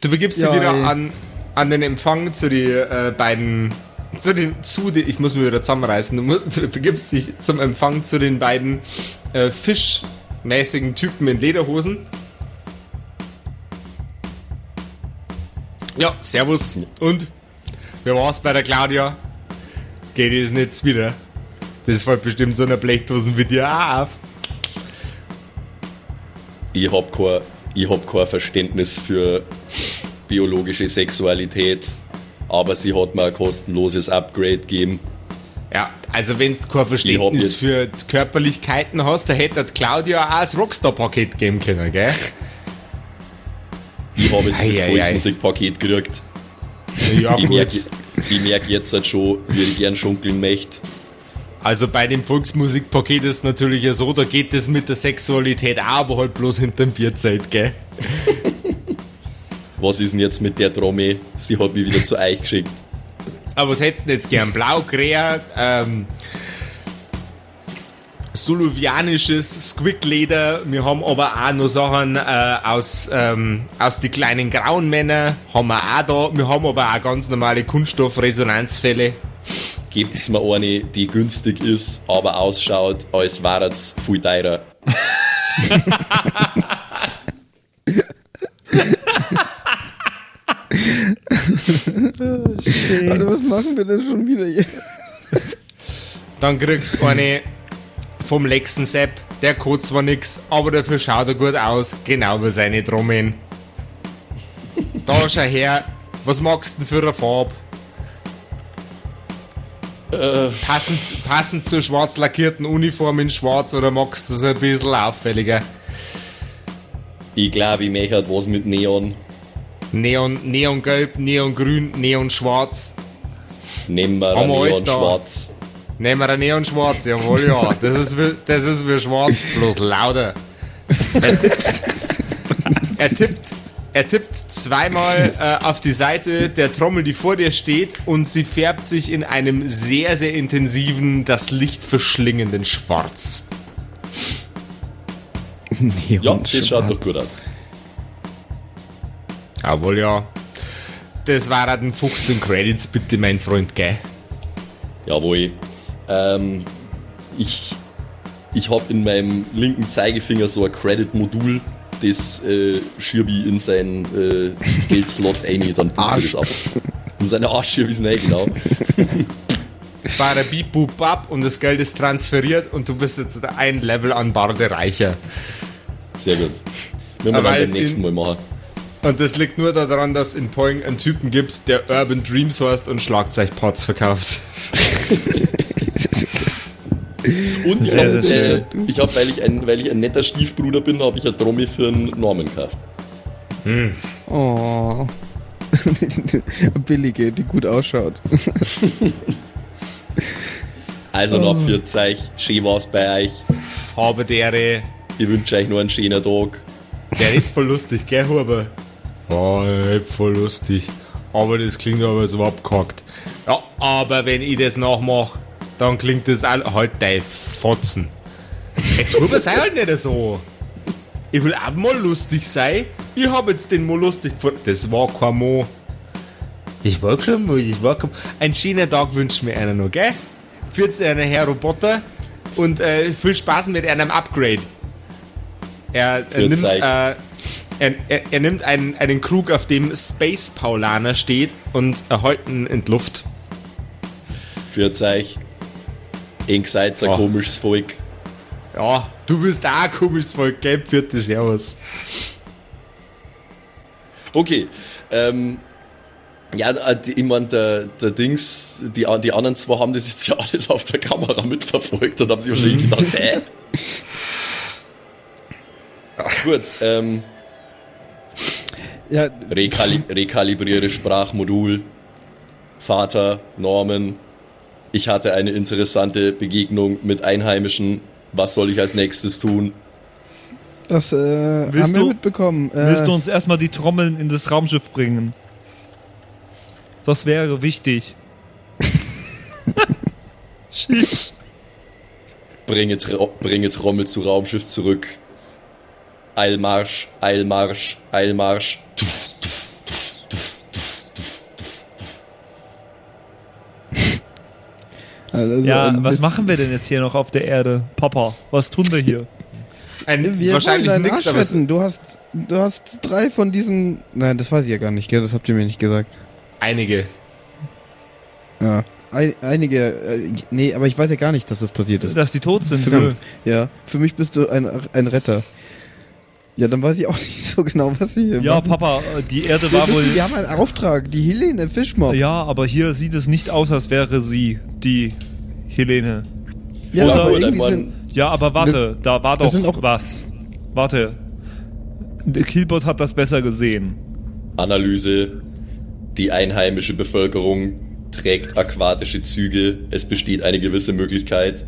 Speaker 3: du begibst
Speaker 2: Ja,
Speaker 3: dich wieder
Speaker 2: ey.
Speaker 3: an, an den Empfang zu den äh, beiden, zu den, zu den, ich muss mich wieder zusammenreißen, du, du begibst dich zum Empfang zu den beiden äh, fischmäßigen Typen in Lederhosen. Ja, servus. Und? Wie war's bei der Claudia? Geht es nicht wieder? Das fällt bestimmt so einer Blechdosen wie dir auch auf.
Speaker 4: Ich hab kein, ich hab kein Verständnis für biologische Sexualität, aber sie hat mir ein kostenloses Upgrade gegeben.
Speaker 3: Ja, also wenn du kein Verständnis für Körperlichkeiten hast, da hätte Claudia auch das Rockstar-Paket geben können, gell?
Speaker 4: Ich habe jetzt
Speaker 3: Ei,
Speaker 4: das
Speaker 3: ei.
Speaker 4: Volksmusikpaket gekriegt.
Speaker 3: Ja,
Speaker 4: Ich merke merk jetzt halt schon, wie ich gern schunkeln möchte.
Speaker 3: Also bei dem Volksmusikpaket ist natürlich ja so, da geht es mit der Sexualität auch, aber halt bloß hinterm Bierzeit, gell?
Speaker 4: Was ist denn jetzt mit der Trommel? Sie hat mich wieder zu euch geschickt.
Speaker 3: Aber was hättest du denn jetzt gern? Blau, Krähe, ähm, suluvianisches Squickleder. Wir haben aber auch noch Sachen äh, aus, ähm, aus die kleinen grauen Männer. Haben wir auch da. Wir haben aber auch ganz normale Kunststoffresonanzfälle.
Speaker 4: Gebt's mir eine, die günstig ist, aber ausschaut, als wäre es viel teurer.
Speaker 2: Alter, was machen wir denn schon wieder hier?
Speaker 3: Dann kriegst du eine vom Lexen Sepp. Der Code zwar nix, aber dafür schaut er gut aus. Genau wie seine Trommeln. Da schau her. Was magst du denn für eine Farbe? Passend, passend zur schwarz lackierten Uniform in schwarz oder magst du es ein bisschen auffälliger?
Speaker 4: Ich glaube, ich möchte halt was mit Neon.
Speaker 3: Neon, Neongelb, Neongrün, Neonschwarz.
Speaker 4: Nehmen wir ein
Speaker 3: wir alles
Speaker 4: Neon
Speaker 3: da?
Speaker 4: schwarz.
Speaker 3: Nehmen wir ein Neonschwarz, jawohl, ja. Das ist wie, das ist wie schwarz, bloß lauter. Er tippt, er tippt, er tippt zweimal äh, auf die Seite der Trommel, die vor dir steht, und sie färbt sich in einem sehr, sehr intensiven, das Licht verschlingenden Schwarz.
Speaker 4: Ja, das schaut doch gut aus.
Speaker 3: Jawohl, ja. Das waren 15 Credits, bitte, mein Freund, gell?
Speaker 4: Jawohl. Ähm, ich ich habe in meinem linken Zeigefinger so ein Credit-Modul, das äh, schiebe ich in seinen äh, Geldslot ein, dann bucht das ab. In seine Arsch schiebe ich es rein, genau.
Speaker 3: Barabip, bub, bab und das Geld ist transferiert und du bist jetzt ein Level an Barde reicher.
Speaker 4: Sehr gut. Wenn wir dann beim nächsten Mal machen.
Speaker 3: Und das liegt nur daran, dass in Poing einen Typen gibt, der Urban Dreams heißt und Schlagzeugpots verkauft.
Speaker 4: Und ich habe, äh, ich hab, weil, ich ein, weil ich ein netter Stiefbruder bin, habe ich eine Trommel für einen Norman gekauft.
Speaker 2: Oh. Billige, die gut ausschaut.
Speaker 4: Also noch für euch, schön war's bei euch.
Speaker 3: Habe der,
Speaker 4: Ich wünsche euch noch einen schönen Tag.
Speaker 3: der ist voll lustig, gell, Huber? Ist voll lustig. Aber das klingt aber so abgehackt. Ja, aber wenn ich das nachmache, dann klingt das all halt dein Fotzen. Jetzt Huber sei halt nicht so. Ich will auch mal lustig sein. Ich hab jetzt den mal lustig gefunden. Das war kein Mo. Ich war kein Mo, ich war kein Mo. Einen schönen Tag wünscht mir einer noch, gell? Führt einer Herr Roboter und äh, viel Spaß mit einem Upgrade. Er,
Speaker 4: Führt's
Speaker 3: nimmt, äh, er, er, er nimmt einen, einen Krug, auf dem Space Paulaner steht und erhält ihn in die Luft.
Speaker 4: Für euch. Eng seid ein
Speaker 3: Oh.
Speaker 4: komisches Volk.
Speaker 3: Ja, du bist auch ein komisches Volk, gell? Vierte Servus.
Speaker 4: Okay. Ähm, ja, äh, die- ich mein, der, der Dings, die, die anderen zwei haben das jetzt ja alles auf der Kamera mitverfolgt und haben sich wahrscheinlich gedacht, hä? Gut, ähm,
Speaker 2: Ja,
Speaker 4: rekali rekalibriere Sprachmodul. Vater, Norman. Ich hatte eine interessante Begegnung mit Einheimischen. Was soll ich als nächstes tun?
Speaker 2: das äh,
Speaker 1: Willst
Speaker 2: haben wir
Speaker 1: du-
Speaker 2: mitbekommen.
Speaker 1: Willst
Speaker 2: Äh,
Speaker 1: du uns erstmal die Trommeln in das Raumschiff bringen? Das wäre wichtig.
Speaker 4: Bringe, bringe Trommel zu Raumschiff zurück. Eilmarsch, Eilmarsch, Eilmarsch.
Speaker 2: Also
Speaker 1: Ja, was machen wir denn jetzt hier noch auf der Erde? Papa, was tun wir hier?
Speaker 3: Ein,
Speaker 2: Wir
Speaker 3: wahrscheinlich nichts, aber.
Speaker 2: Du hast, du hast drei von diesen. Nein, das weiß ich ja gar nicht, gell? Das habt ihr mir nicht gesagt.
Speaker 3: einige.
Speaker 2: Ja. Ein, einige. Äh, nee, aber ich weiß ja gar nicht, dass das passiert ist.
Speaker 1: Dass die tot sind?
Speaker 2: Für ja, für mich bist du ein, ein Retter. Ja, dann weiß ich auch nicht so genau, was sie hier
Speaker 1: Ja,
Speaker 2: machen.
Speaker 1: Papa, äh, die Erde
Speaker 2: Wir,
Speaker 1: war wohl.
Speaker 2: wissen, wir haben einen Auftrag, die Helene Fischmob.
Speaker 1: Ja, aber hier sieht es nicht aus, als wäre sie die Helene.
Speaker 2: Ja,
Speaker 1: Oder-
Speaker 2: aber irgendwie sind,
Speaker 1: Ja, aber warte, da war doch
Speaker 2: das sind auch-
Speaker 1: was. Warte. Der Killbot hat das besser gesehen.
Speaker 4: Analyse. Die einheimische Bevölkerung trägt aquatische Züge. Es besteht eine gewisse Möglichkeit,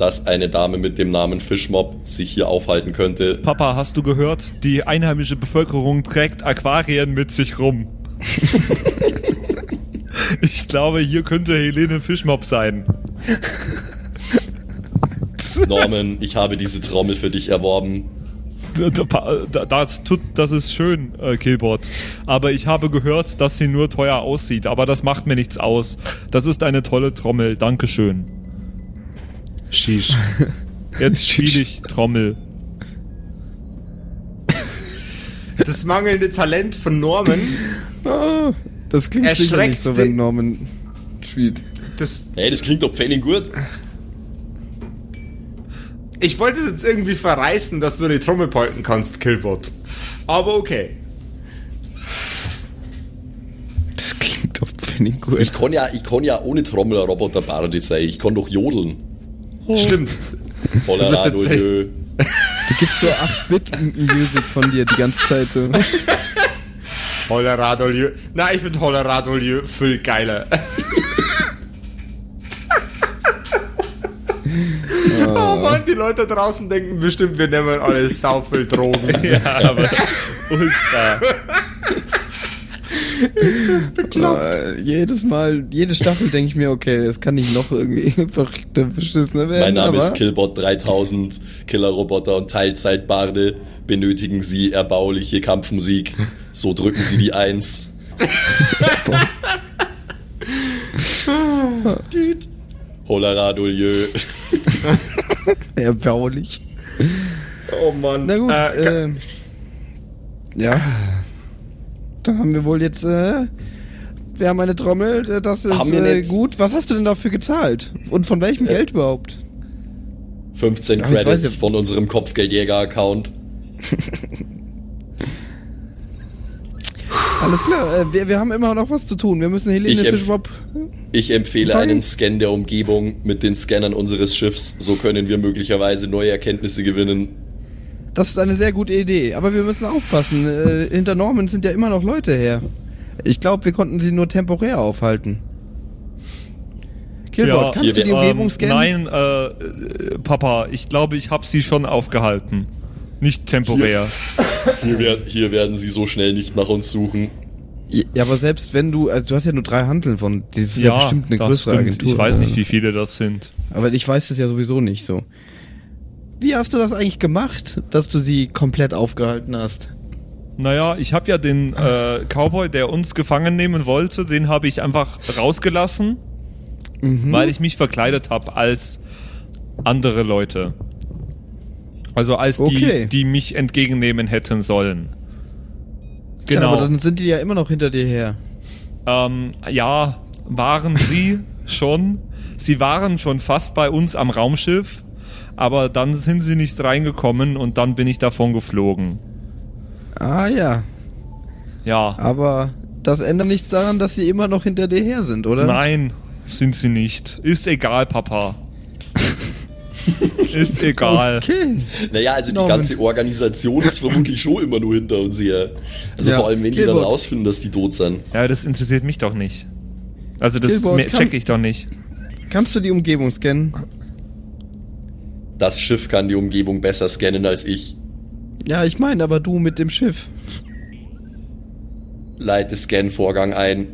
Speaker 4: dass eine Dame mit dem Namen Fischmob sich hier aufhalten könnte.
Speaker 1: Papa, hast du gehört? Die einheimische Bevölkerung trägt Aquarien mit sich rum. ich glaube, hier könnte Helene Fischmob sein.
Speaker 4: Norman, ich habe diese Trommel für dich erworben.
Speaker 1: Da- Das, tut, das ist schön, äh, Killbot. Aber ich habe gehört, dass sie nur teuer aussieht. Aber das macht mir nichts aus. Das ist eine tolle Trommel. Dankeschön.
Speaker 3: Shish.
Speaker 1: Jetzt spiele ich Trommel.
Speaker 3: Das mangelnde Talent von Norman,
Speaker 2: Ah, das klingt sicher
Speaker 3: Erschreckt
Speaker 2: nicht so, wenn Norman spielt.
Speaker 3: das,
Speaker 4: Hey, das klingt doch pfennig gut.
Speaker 3: ich wollte es jetzt irgendwie verreißen, dass du die Trommel palten kannst, Killbot. Aber okay.
Speaker 2: Das klingt doch pfennig gut.
Speaker 4: Ich kann ja, ich kann ja ohne Trommel ein Roboter Bardi sein. Ich kann doch jodeln.
Speaker 3: Stimmt. Jetzt
Speaker 4: Radolö.
Speaker 2: Du gibst so 8-Bit-Music von dir die ganze Zeit. So.
Speaker 3: Holler Radolieu. Na, ich finde Holler Radolieu viel geiler. oh Mann, die Leute draußen denken bestimmt, wir nehmen alle sau viel Drogen.
Speaker 1: Ja, aber ultra.
Speaker 2: Äh, jedes Mal, jede Staffel denke ich mir, okay, es kann nicht noch irgendwie verrückter, beschissener werden.
Speaker 4: Mein Name
Speaker 2: aber
Speaker 4: ist Killbot 3000, Killerroboter und Teilzeitbarde. Benötigen Sie erbauliche Kampfmusik, so drücken Sie die 1. Düt. Holla Radolieu.
Speaker 2: erbaulich.
Speaker 3: Oh Mann.
Speaker 2: Na gut,
Speaker 3: Äh,
Speaker 2: äh, ja. Da haben wir wohl jetzt äh, wir haben eine Trommel, äh, das ist
Speaker 4: Haben wir
Speaker 2: äh, gut. Was hast du denn dafür gezahlt? Und von welchem
Speaker 4: Äh,
Speaker 2: Geld überhaupt?
Speaker 4: 15
Speaker 2: Ja, ich weiß
Speaker 4: Credits
Speaker 2: ja-
Speaker 4: von unserem Kopfgeldjäger-Account.
Speaker 2: Alles klar, äh, wir, wir haben immer noch was zu tun. Wir müssen Helene
Speaker 4: Ich
Speaker 2: Fischwop.
Speaker 4: Ich empfehle
Speaker 2: Fangen-
Speaker 4: einen Scan der Umgebung mit den Scannern unseres Schiffs. So können wir möglicherweise neue Erkenntnisse gewinnen.
Speaker 2: Das ist eine sehr gute Idee. Aber wir müssen aufpassen. Äh, hinter Norman sind ja immer noch Leute her. Ich glaube, wir konnten sie nur temporär aufhalten. Killbot, kannst du die
Speaker 4: hier,
Speaker 2: Umgebung
Speaker 1: ähm,
Speaker 2: scannen?
Speaker 1: Nein, äh, äh, Papa, ich glaube, ich habe sie schon aufgehalten. Nicht temporär.
Speaker 4: Hier, wer- hier werden sie so schnell nicht nach uns suchen.
Speaker 2: Ja, aber selbst wenn du, also du hast ja nur drei Handeln von, das ist ja, bestimmt eine
Speaker 1: das
Speaker 2: größere
Speaker 1: stimmt.
Speaker 2: Agentur.
Speaker 1: Ich weiß nicht, wie viele das sind.
Speaker 2: Aber ich weiß es ja sowieso nicht so. Wie hast du das eigentlich gemacht, dass du sie komplett aufgehalten hast?
Speaker 1: Naja, ich habe ja den äh, Cowboy, der uns gefangen nehmen wollte, den habe ich einfach rausgelassen,
Speaker 2: Mhm.
Speaker 1: weil ich mich verkleidet habe als andere Leute. Also als
Speaker 2: Okay.
Speaker 1: die, die mich entgegennehmen hätten sollen.
Speaker 2: Tja,
Speaker 1: Genau.
Speaker 2: aber dann sind die ja immer noch hinter dir her.
Speaker 1: Ähm, ja, waren sie schon. Sie waren schon fast bei uns am Raumschiff, aber dann sind sie nicht reingekommen und dann bin ich davon geflogen.
Speaker 2: Ah ja,
Speaker 1: Ja.
Speaker 2: aber das ändert nichts daran, dass sie immer noch hinter dir her sind, oder?
Speaker 1: Nein, sind sie nicht. Ist egal, Papa. Ist egal.
Speaker 2: Okay.
Speaker 4: Naja, also die
Speaker 2: Norman.
Speaker 4: ganze Organisation ist vermutlich schon immer nur hinter uns her. Also
Speaker 2: Ja,
Speaker 4: vor allem, wenn die dann rausfinden, dass die tot sind.
Speaker 1: Ja, das interessiert mich doch nicht. Also das
Speaker 2: Killboard
Speaker 1: check ich doch nicht.
Speaker 2: Kannst du die Umgebung scannen?
Speaker 4: Das Schiff kann die Umgebung besser scannen als ich.
Speaker 2: Ja, ich meine, aber du mit dem Schiff.
Speaker 4: Leite Scan-Vorgang ein.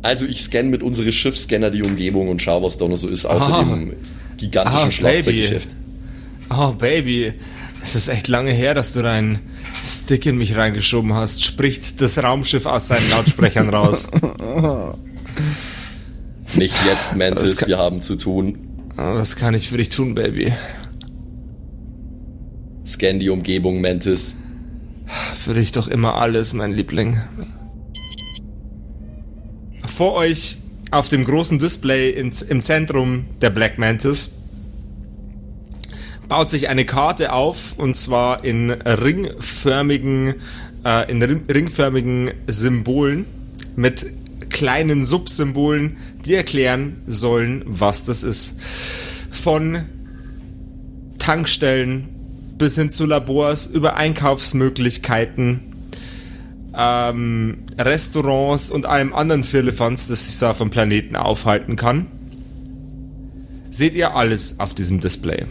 Speaker 4: Also ich scanne mit unserem Schiffscanner die Umgebung und schaue, was da noch so ist, außer
Speaker 3: Ah.
Speaker 4: dem gigantischen
Speaker 3: Ah,
Speaker 4: Schlagzeuggeschäft.
Speaker 3: Oh, Baby. Es ist echt lange her, dass du deinen Stick in mich reingeschoben hast. Spricht das Raumschiff aus seinen Lautsprechern raus.
Speaker 4: Nicht jetzt, Mantis, wir haben zu tun.
Speaker 3: Oh, was kann ich für dich tun, Baby?
Speaker 4: Scan die Umgebung, Mantis.
Speaker 3: Für dich doch immer alles, mein Liebling. Vor euch auf dem großen Display ins, im Zentrum der Black Mantis baut sich eine Karte auf und zwar in ringförmigen, äh, in ring- ringförmigen Symbolen mit kleinen Subsymbolen, die erklären sollen, was das ist. Von Tankstellen bis hin zu Labors über Einkaufsmöglichkeiten, ähm, Restaurants und allem anderen Firlefanz, das sich da vom Planeten aufhalten kann. Seht ihr alles auf diesem Display.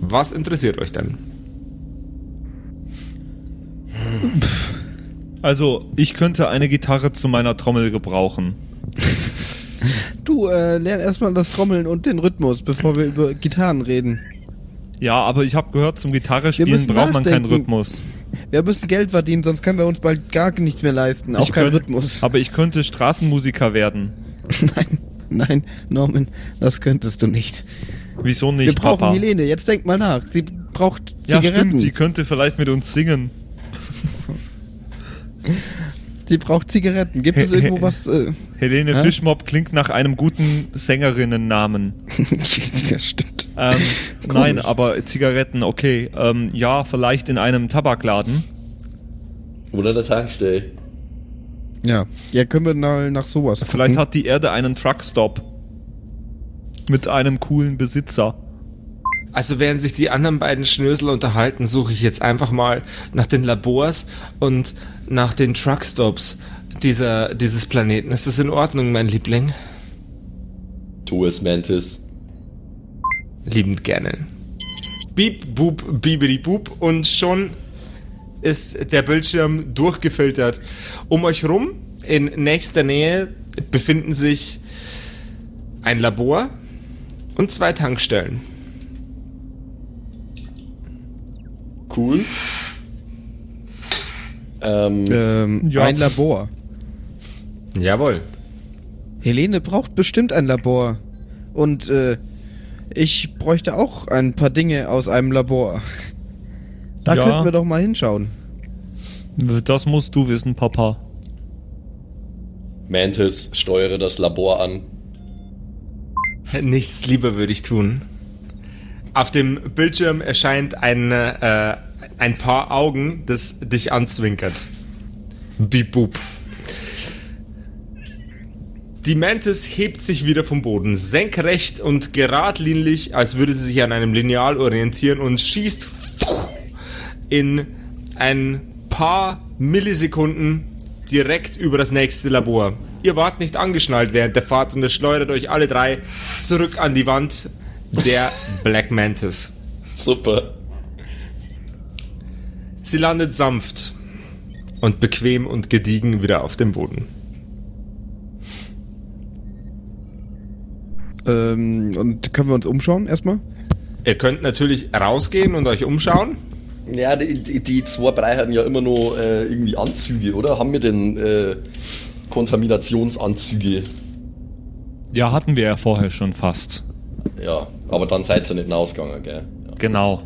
Speaker 3: Was interessiert euch denn?
Speaker 1: Also, ich könnte eine Gitarre zu meiner Trommel gebrauchen.
Speaker 2: Du, äh, lern erstmal das Trommeln und den Rhythmus, bevor wir über Gitarren reden.
Speaker 1: Ja, aber ich habe gehört, zum Gitarre spielen
Speaker 2: müssen
Speaker 1: braucht man keinen. Rhythmus.
Speaker 2: Wir müssen Geld verdienen, sonst können wir uns bald gar nichts mehr leisten. Auch
Speaker 1: Ich
Speaker 2: kein
Speaker 1: könnt-
Speaker 2: Rhythmus.
Speaker 1: Aber ich könnte Straßenmusiker werden.
Speaker 2: Nein, nein, Norman, das könntest du nicht.
Speaker 1: Wieso nicht,
Speaker 2: wir brauchen
Speaker 1: Papa?
Speaker 2: Helene, jetzt denk mal nach. Sie braucht
Speaker 1: ja,
Speaker 2: Zigaretten.
Speaker 1: stimmt, die könnte vielleicht mit uns singen.
Speaker 2: Sie braucht Zigaretten. Gibt es irgendwo was? Äh,
Speaker 1: Helene
Speaker 2: Hä?
Speaker 1: Fischmob klingt nach einem guten Sängerinnennamen.
Speaker 2: ja, stimmt.
Speaker 1: Ähm, nein, aber Zigaretten, okay. Ähm, ja, vielleicht in einem Tabakladen.
Speaker 4: Oder der Tankstelle.
Speaker 2: Ja, ja, können wir mal nach sowas
Speaker 1: Vielleicht
Speaker 2: gucken.
Speaker 1: hat die Erde einen Truckstop. Mit einem coolen Besitzer.
Speaker 3: Also während sich die anderen beiden Schnösel unterhalten, suche ich jetzt einfach mal nach den Labors und nach den Truckstops dieser, dieses Planeten. Ist das in Ordnung, mein Liebling?
Speaker 4: Tu es, Mantis.
Speaker 3: Liebend gerne. Beep, boop, bibidi, boop und schon ist der Bildschirm durchgefiltert. Um euch rum, in nächster Nähe, befinden sich ein Labor und zwei Tankstellen.
Speaker 4: Cool. Ähm,
Speaker 2: Ähm,
Speaker 1: Ja.
Speaker 2: Ein Labor.
Speaker 3: Jawohl.
Speaker 2: Helene braucht bestimmt ein Labor. Und äh, ich bräuchte auch ein paar Dinge aus einem Labor. Da
Speaker 1: Ja.
Speaker 2: könnten wir doch mal hinschauen.
Speaker 1: Das musst du wissen, Papa.
Speaker 4: Mantis, steuere das Labor an.
Speaker 3: Nichts lieber würde ich tun. Auf dem Bildschirm erscheint ein, äh, ein paar Augen, das dich anzwinkert. Bip boop. Die Mantis hebt sich wieder vom Boden, senkrecht und geradlinig, als würde sie sich an einem Lineal orientieren und schießt in ein paar Millisekunden direkt über das nächste Labor. Ihr wart nicht angeschnallt während der Fahrt und es schleudert euch alle drei zurück an die Wand der Black Mantis.
Speaker 4: Super.
Speaker 3: Sie landet sanft und bequem und gediegen wieder auf dem Boden.
Speaker 2: Ähm, und können wir uns umschauen erstmal?
Speaker 3: Ihr könnt natürlich rausgehen und euch umschauen.
Speaker 4: Ja, die, die, die zwei Brei hatten ja immer noch äh, irgendwie Anzüge, oder? Haben wir denn äh, Kontaminationsanzüge?
Speaker 1: Ja, hatten wir ja vorher schon fast.
Speaker 4: Ja, aber dann seid ihr nicht hinausgegangen, gell? Ja.
Speaker 1: Genau.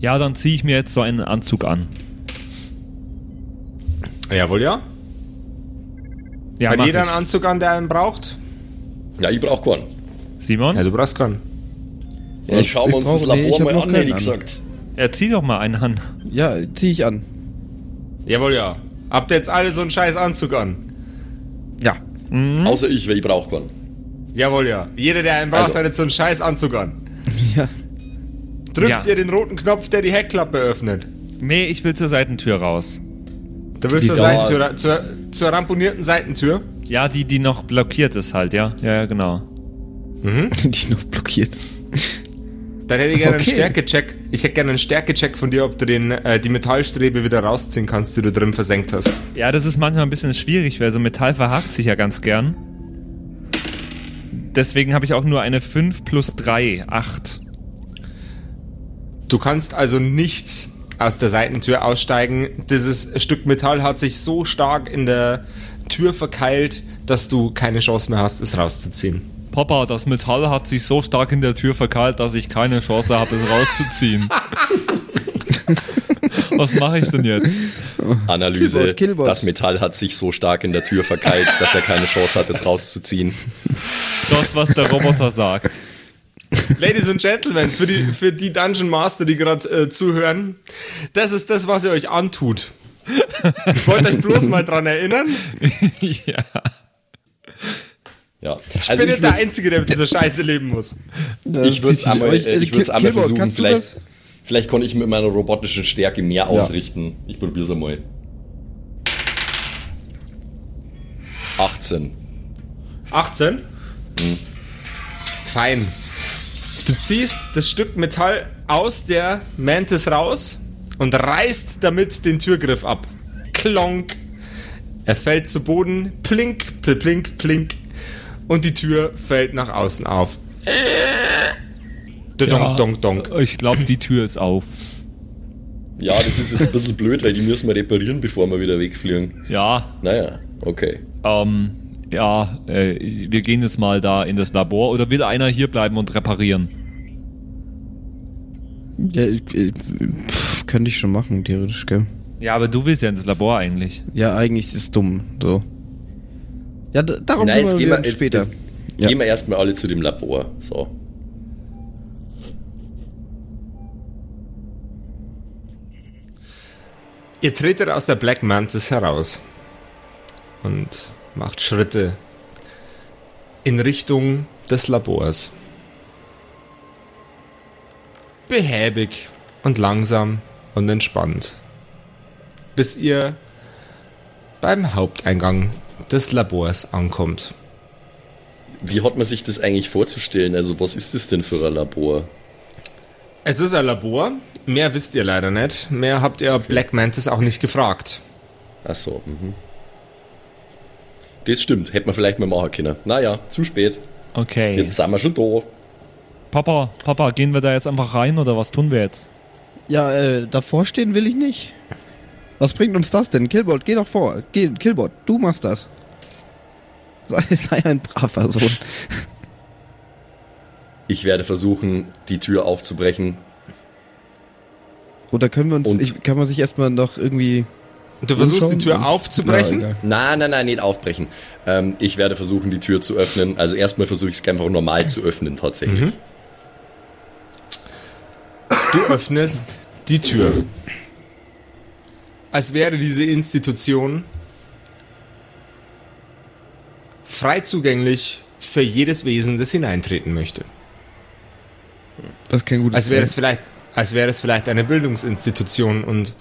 Speaker 1: Ja, dann ziehe ich mir jetzt so einen Anzug an.
Speaker 3: Jawohl, ja.
Speaker 1: Ja,
Speaker 3: Hat jeder
Speaker 1: ich.
Speaker 3: einen Anzug an, der einen braucht?
Speaker 4: ja, ich brauch keinen.
Speaker 1: Simon?
Speaker 3: Ja, du brauchst keinen.
Speaker 4: Ja,
Speaker 2: Ich-
Speaker 4: schauen wir uns das
Speaker 2: brauche- nee,
Speaker 4: Labor
Speaker 2: hab
Speaker 4: mal an, hätte ich gesagt.
Speaker 1: Ja, zieh doch mal einen an.
Speaker 2: Ja, zieh ich an.
Speaker 3: Jawohl, ja. Habt ihr jetzt alle so einen scheiß Anzug an?
Speaker 2: Ja.
Speaker 4: Außer ich, weil ich brauch keinen.
Speaker 3: Jawohl, ja. Jeder, der einen braucht,
Speaker 4: Also-
Speaker 3: hat jetzt so einen scheiß Anzug an.
Speaker 2: Ja.
Speaker 3: Drückt
Speaker 1: Ja.
Speaker 3: ihr den roten Knopf, der die Heckklappe öffnet.
Speaker 1: Nee, ich will zur Seitentür raus.
Speaker 3: Du
Speaker 4: Ja.
Speaker 3: Seitentür, zur, zur ramponierten Seitentür.
Speaker 1: Ja, die, die noch blockiert ist halt, ja? Ja, ja, genau.
Speaker 2: Die noch blockiert.
Speaker 3: Dann hätte ich gerne einen
Speaker 2: Okay.
Speaker 3: Stärkecheck. Ich hätte gerne einen Stärkecheck von dir, ob du den, äh, die Metallstrebe wieder rausziehen kannst, die du drin versenkt hast.
Speaker 1: Ja, das ist manchmal ein bisschen schwierig, weil so Metall verhakt sich ja ganz gern. Deswegen habe ich auch nur eine 5 plus 3, 8.
Speaker 3: Du kannst also nicht aus der Seitentür aussteigen. Dieses Stück Metall hat sich so stark in der Tür verkeilt, dass du keine Chance mehr hast, es rauszuziehen.
Speaker 1: Papa, das Metall hat sich so stark in der Tür verkeilt, dass ich keine Chance habe, es rauszuziehen. Was mache ich denn jetzt?
Speaker 4: Analyse.
Speaker 2: Killboard, Killboard.
Speaker 4: Das Metall hat sich so stark in der Tür verkeilt, dass er keine Chance hat, es rauszuziehen.
Speaker 1: Das, was der Roboter sagt.
Speaker 3: Ladies and Gentlemen, für die, für die Dungeon Master, die gerade äh, zuhören, das ist das, was ihr euch antut. Ich wollte euch bloß mal dran erinnern.
Speaker 1: ja.
Speaker 4: Ja.
Speaker 3: Ich
Speaker 4: Also
Speaker 3: bin
Speaker 4: ich
Speaker 3: nicht der Einzige, der mit dieser Scheiße leben muss.
Speaker 4: Ich würde es einmal, äh, ich würd's
Speaker 2: Kill-
Speaker 4: einmal
Speaker 2: Killboard,
Speaker 4: versuchen. Vielleicht, vielleicht kann ich mit meiner robotischen Stärke mehr ausrichten. Ich probiere es einmal. 18.
Speaker 3: 18? Fein. Du ziehst das Stück Metall aus der Mantis raus und reißt damit den Türgriff ab. Klonk. Er fällt zu Boden. Plink, pl- plink, plink. Und die Tür fällt nach außen auf. Donk, donk, donk.
Speaker 1: Ich glaube, die Tür ist auf.
Speaker 4: Ja, das ist jetzt ein bisschen blöd, weil die müssen wir reparieren, bevor wir wieder wegfliegen.
Speaker 1: Ja,
Speaker 4: Naja, okay.
Speaker 1: ähm, ja, äh, wir gehen jetzt mal da in das Labor oder will einer hier bleiben und reparieren?
Speaker 2: Ja, ich, ich, pff, könnte ich schon machen, theoretisch, gell?
Speaker 1: Ja, aber du willst ja ins Labor eigentlich.
Speaker 2: Ja, eigentlich ist es dumm, so. Ja, darum
Speaker 4: Nein, jetzt gehen
Speaker 2: wir
Speaker 4: jetzt,
Speaker 2: später.
Speaker 4: jetzt
Speaker 2: Ja.
Speaker 4: gehen wir erstmal alle zu dem Labor. So.
Speaker 3: Ihr tretet aus der Black Mantis heraus und macht Schritte in Richtung des Labors. Behäbig und langsam und entspannt, bis ihr beim Haupteingang des Labors ankommt.
Speaker 4: Wie hat man sich das eigentlich vorzustellen? Also, was ist das denn für ein Labor?
Speaker 3: Es ist ein Labor, mehr wisst ihr leider nicht, mehr habt ihr Black Mantis auch nicht gefragt.
Speaker 4: Ach so, mhm. Das stimmt, hätte man vielleicht mal machen können. Naja, zu spät.
Speaker 1: Okay.
Speaker 4: Jetzt sind wir schon da.
Speaker 1: Papa, Papa, gehen wir da jetzt einfach rein oder was tun wir jetzt?
Speaker 2: Ja, äh, davor stehen will ich nicht. Was bringt uns das denn? Killbot, geh doch vor. Geh, Killbot, du machst das. Sei, sei ein braver Sohn.
Speaker 4: Ich werde versuchen, die Tür aufzubrechen.
Speaker 2: Oder können wir uns, ich, kann man sich erstmal noch irgendwie
Speaker 3: Du versuchst die Tür aufzubrechen?
Speaker 2: Ja.
Speaker 4: Nein, nein, nein, nicht aufbrechen. Ähm, ich werde versuchen, die Tür zu öffnen. Also erstmal versuche ich es einfach normal zu öffnen, tatsächlich.
Speaker 3: Du öffnest die Tür. Als wäre diese Institution frei zugänglich für jedes Wesen, das hineintreten möchte.
Speaker 2: Das ist kein gutes
Speaker 3: Als wäre es vielleicht, als wäre es vielleicht eine Bildungsinstitution und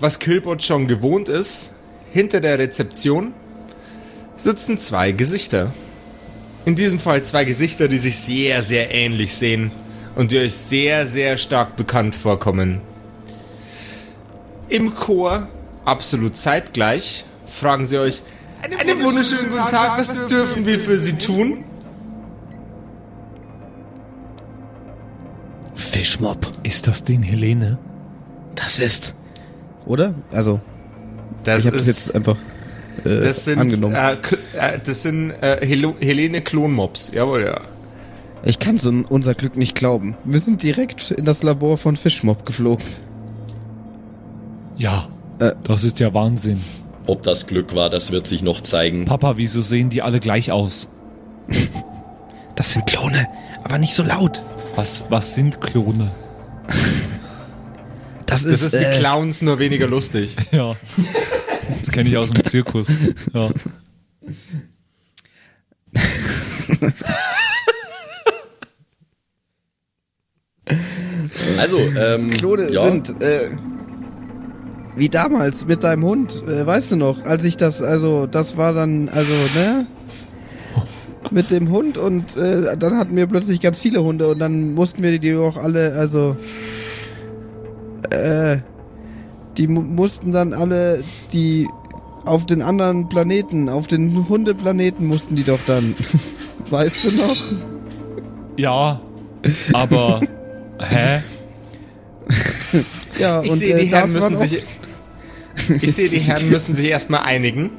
Speaker 3: was Killbot schon gewohnt ist, hinter der Rezeption sitzen zwei Gesichter. In diesem Fall zwei Gesichter, die sich sehr, sehr ähnlich sehen und die euch sehr, sehr stark bekannt vorkommen. Im Chor, absolut zeitgleich, fragen sie euch, einen wunderschönen guten Tag, was dürfen wir für Sie tun?
Speaker 1: Fischmob. Ist das den Helene?
Speaker 2: Das ist. Oder? Also,
Speaker 3: Das
Speaker 2: ich habe das jetzt einfach äh,
Speaker 3: Das sind,
Speaker 2: angenommen.
Speaker 3: Äh, äh, das sind äh, Helene Klonmobs. Jawohl, ja.
Speaker 2: Ich kann so unser Glück nicht glauben. Wir sind direkt in das Labor von Fischmob geflogen.
Speaker 1: Ja.
Speaker 2: Äh.
Speaker 1: Das ist ja Wahnsinn.
Speaker 4: Ob das Glück war, das wird sich noch zeigen.
Speaker 1: Papa, wieso sehen die alle gleich aus?
Speaker 2: Das sind Klone, aber nicht so laut.
Speaker 1: Was, was sind Klone?
Speaker 2: Das,
Speaker 3: Das ist wie
Speaker 2: äh,
Speaker 3: Clowns, nur weniger lustig.
Speaker 1: Ja. Das kenne ich aus dem Zirkus. Ja.
Speaker 4: Also, ähm,
Speaker 2: Klone
Speaker 4: ja,
Speaker 2: sind äh, wie damals mit deinem Hund, äh, weißt du noch, als ich das, also das war dann, also, ne? Mit dem Hund und äh, dann hatten wir plötzlich ganz viele Hunde und dann mussten wir die auch alle, also äh, die mu mussten dann alle die auf den anderen Planeten, auf den Hundeplaneten mussten die doch dann. Weißt du noch?
Speaker 1: Ja, aber hä?
Speaker 2: Ja,
Speaker 3: Ich
Speaker 2: und
Speaker 3: sehe,
Speaker 2: äh,
Speaker 3: die Herren
Speaker 2: das waren
Speaker 3: müssen sich. Ich sehe, die Herren müssen sich erstmal einigen.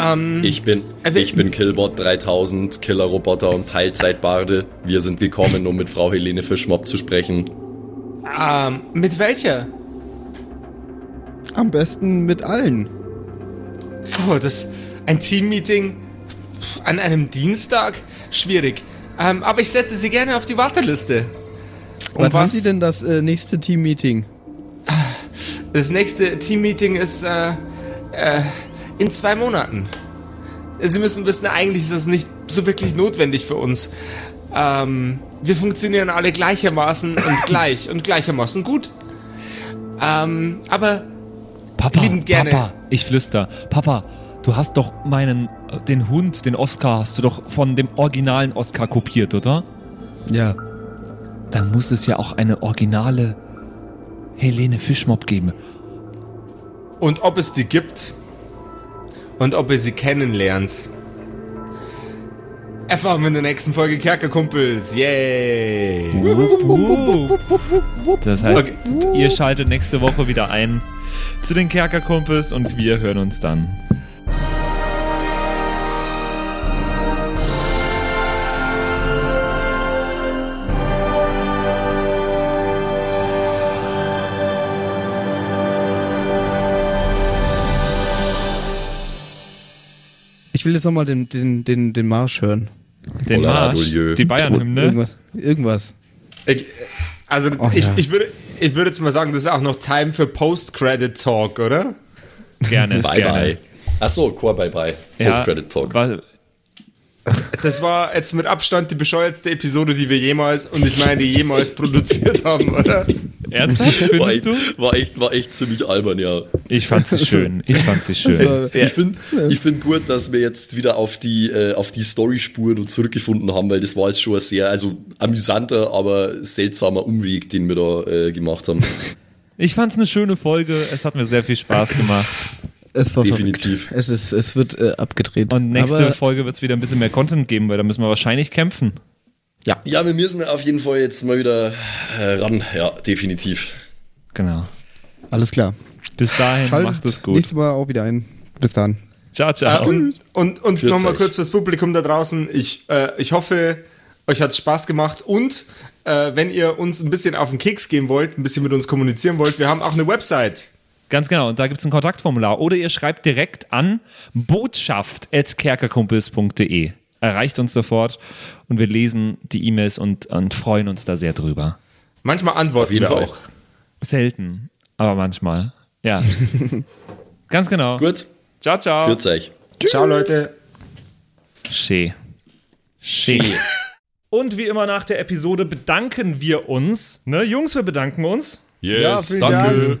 Speaker 3: Ähm,
Speaker 4: ich bin,
Speaker 3: Also-
Speaker 4: ich bin Killbot 3000, Killerroboter und Teilzeitbarde. Wir sind gekommen, um mit Frau Helene Fischmob zu sprechen.
Speaker 3: Ähm, mit welcher?
Speaker 2: am besten mit allen.
Speaker 3: Oh, das. Ein Teammeeting an einem Dienstag? Schwierig. Ähm, aber ich setze Sie gerne auf die Warteliste.
Speaker 2: Wann haben Sie denn das äh, nächste Team-Meeting?
Speaker 3: Das nächste Teammeeting ist äh, äh, in zwei Monaten. Sie müssen wissen, eigentlich ist das nicht so wirklich notwendig für uns. Ähm, wir funktionieren alle gleichermaßen und gleich und gleichermaßen gut. Ähm, aber
Speaker 1: Papa,
Speaker 3: Liebend gerne.
Speaker 1: Papa, ich flüster. Papa, du hast doch meinen, äh, den Hund, den Oscar, hast du doch von dem originalen Oscar kopiert, oder?
Speaker 2: Ja.
Speaker 1: Dann muss es ja auch eine originale Helene Fischmob geben.
Speaker 3: und ob es die gibt und ob ihr sie kennenlernt, erfahren wir in der nächsten Folge Kerkerkumpels. Yay!
Speaker 1: Das heißt,
Speaker 3: Okay.
Speaker 1: ihr schaltet nächste Woche wieder ein zu den Kerkerkumpels und wir hören uns dann.
Speaker 2: Ich will jetzt nochmal den, den, den, den Marsch hören.
Speaker 1: Den
Speaker 4: Hola,
Speaker 1: Marsch,
Speaker 4: Adolieu.
Speaker 1: die Bayern-Hymne.
Speaker 2: Irgendwas. Irgendwas.
Speaker 3: Ich, also
Speaker 2: Oh,
Speaker 3: ich,
Speaker 2: ja.
Speaker 3: ich, würde, ich würde jetzt mal sagen, das ist auch noch Time für Post-Credit-Talk, oder?
Speaker 1: Gerne,
Speaker 4: Bye
Speaker 1: gerne.
Speaker 4: bye. Achso, Core Bye Bye.
Speaker 1: Ja,
Speaker 4: Post-Credit Talk.
Speaker 1: wa-
Speaker 3: Das war jetzt mit Abstand die bescheuertste Episode, die wir jemals, und ich meine jemals produziert haben, oder?
Speaker 1: Ernsthaft,
Speaker 4: War
Speaker 1: findest
Speaker 4: echt,
Speaker 1: du?
Speaker 4: war, echt, war echt ziemlich albern, ja.
Speaker 1: Ich fand sie schön. Ich fand sie schön.
Speaker 2: war,
Speaker 4: Ich finde ich find gut, dass wir jetzt wieder auf die, äh, auf die Story-Spuren zurückgefunden haben, weil das war jetzt schon ein sehr, also amüsanter, aber seltsamer Umweg, den wir da äh, gemacht haben.
Speaker 1: Ich fand's eine schöne Folge. Es hat mir sehr viel Spaß gemacht.
Speaker 2: es war
Speaker 4: Definitiv.
Speaker 2: Es, ist, es wird äh, abgedreht.
Speaker 1: Und nächste
Speaker 2: Aber,
Speaker 1: Folge wird's wieder ein bisschen mehr Content geben, weil da müssen wir wahrscheinlich kämpfen.
Speaker 2: Ja.
Speaker 4: Ja, wir müssen auf jeden Fall jetzt mal wieder äh, ran. Ja, definitiv.
Speaker 1: Genau.
Speaker 2: Alles klar.
Speaker 1: Bis dahin,
Speaker 2: Schaltet
Speaker 1: macht es gut.
Speaker 2: nächstes Mal auch wieder ein. Bis dann.
Speaker 1: Ciao, ciao.
Speaker 3: Äh, und und, und nochmal kurz fürs Publikum da draußen. Ich, äh, ich hoffe, euch hat's Spaß gemacht. Und äh, wenn ihr uns ein bisschen auf den Keks gehen wollt, ein bisschen mit uns kommunizieren wollt, wir haben auch eine Website.
Speaker 1: Ganz genau, und da gibt es ein Kontaktformular. Oder ihr schreibt direkt an botschaft.kerkerkumpels.de. Erreicht uns sofort und wir lesen die E-Mails und, und freuen uns da sehr drüber.
Speaker 3: Manchmal antworten wir auch.
Speaker 1: Selten, aber manchmal. Ja. Ganz genau.
Speaker 4: Gut,
Speaker 1: Ciao, ciao.
Speaker 4: führt's euch.
Speaker 3: Ciao, Leute.
Speaker 1: Schee. Schee. Und wie immer nach der Episode bedanken wir uns. Ne, Jungs, wir bedanken uns
Speaker 2: Ja,
Speaker 4: Yes,
Speaker 2: vielen
Speaker 4: danke.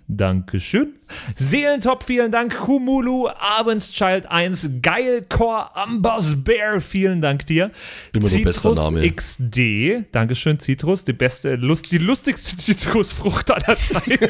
Speaker 1: Dankeschön. Seelentop, vielen Dank. Kumulu, Abendschild 1, Geilcore, Ambers Bear, vielen Dank dir.
Speaker 4: Immer Name.
Speaker 1: XD, Dankeschön, Citrus, die beste, Lust, die lustigste Zitrusfrucht aller Zeiten.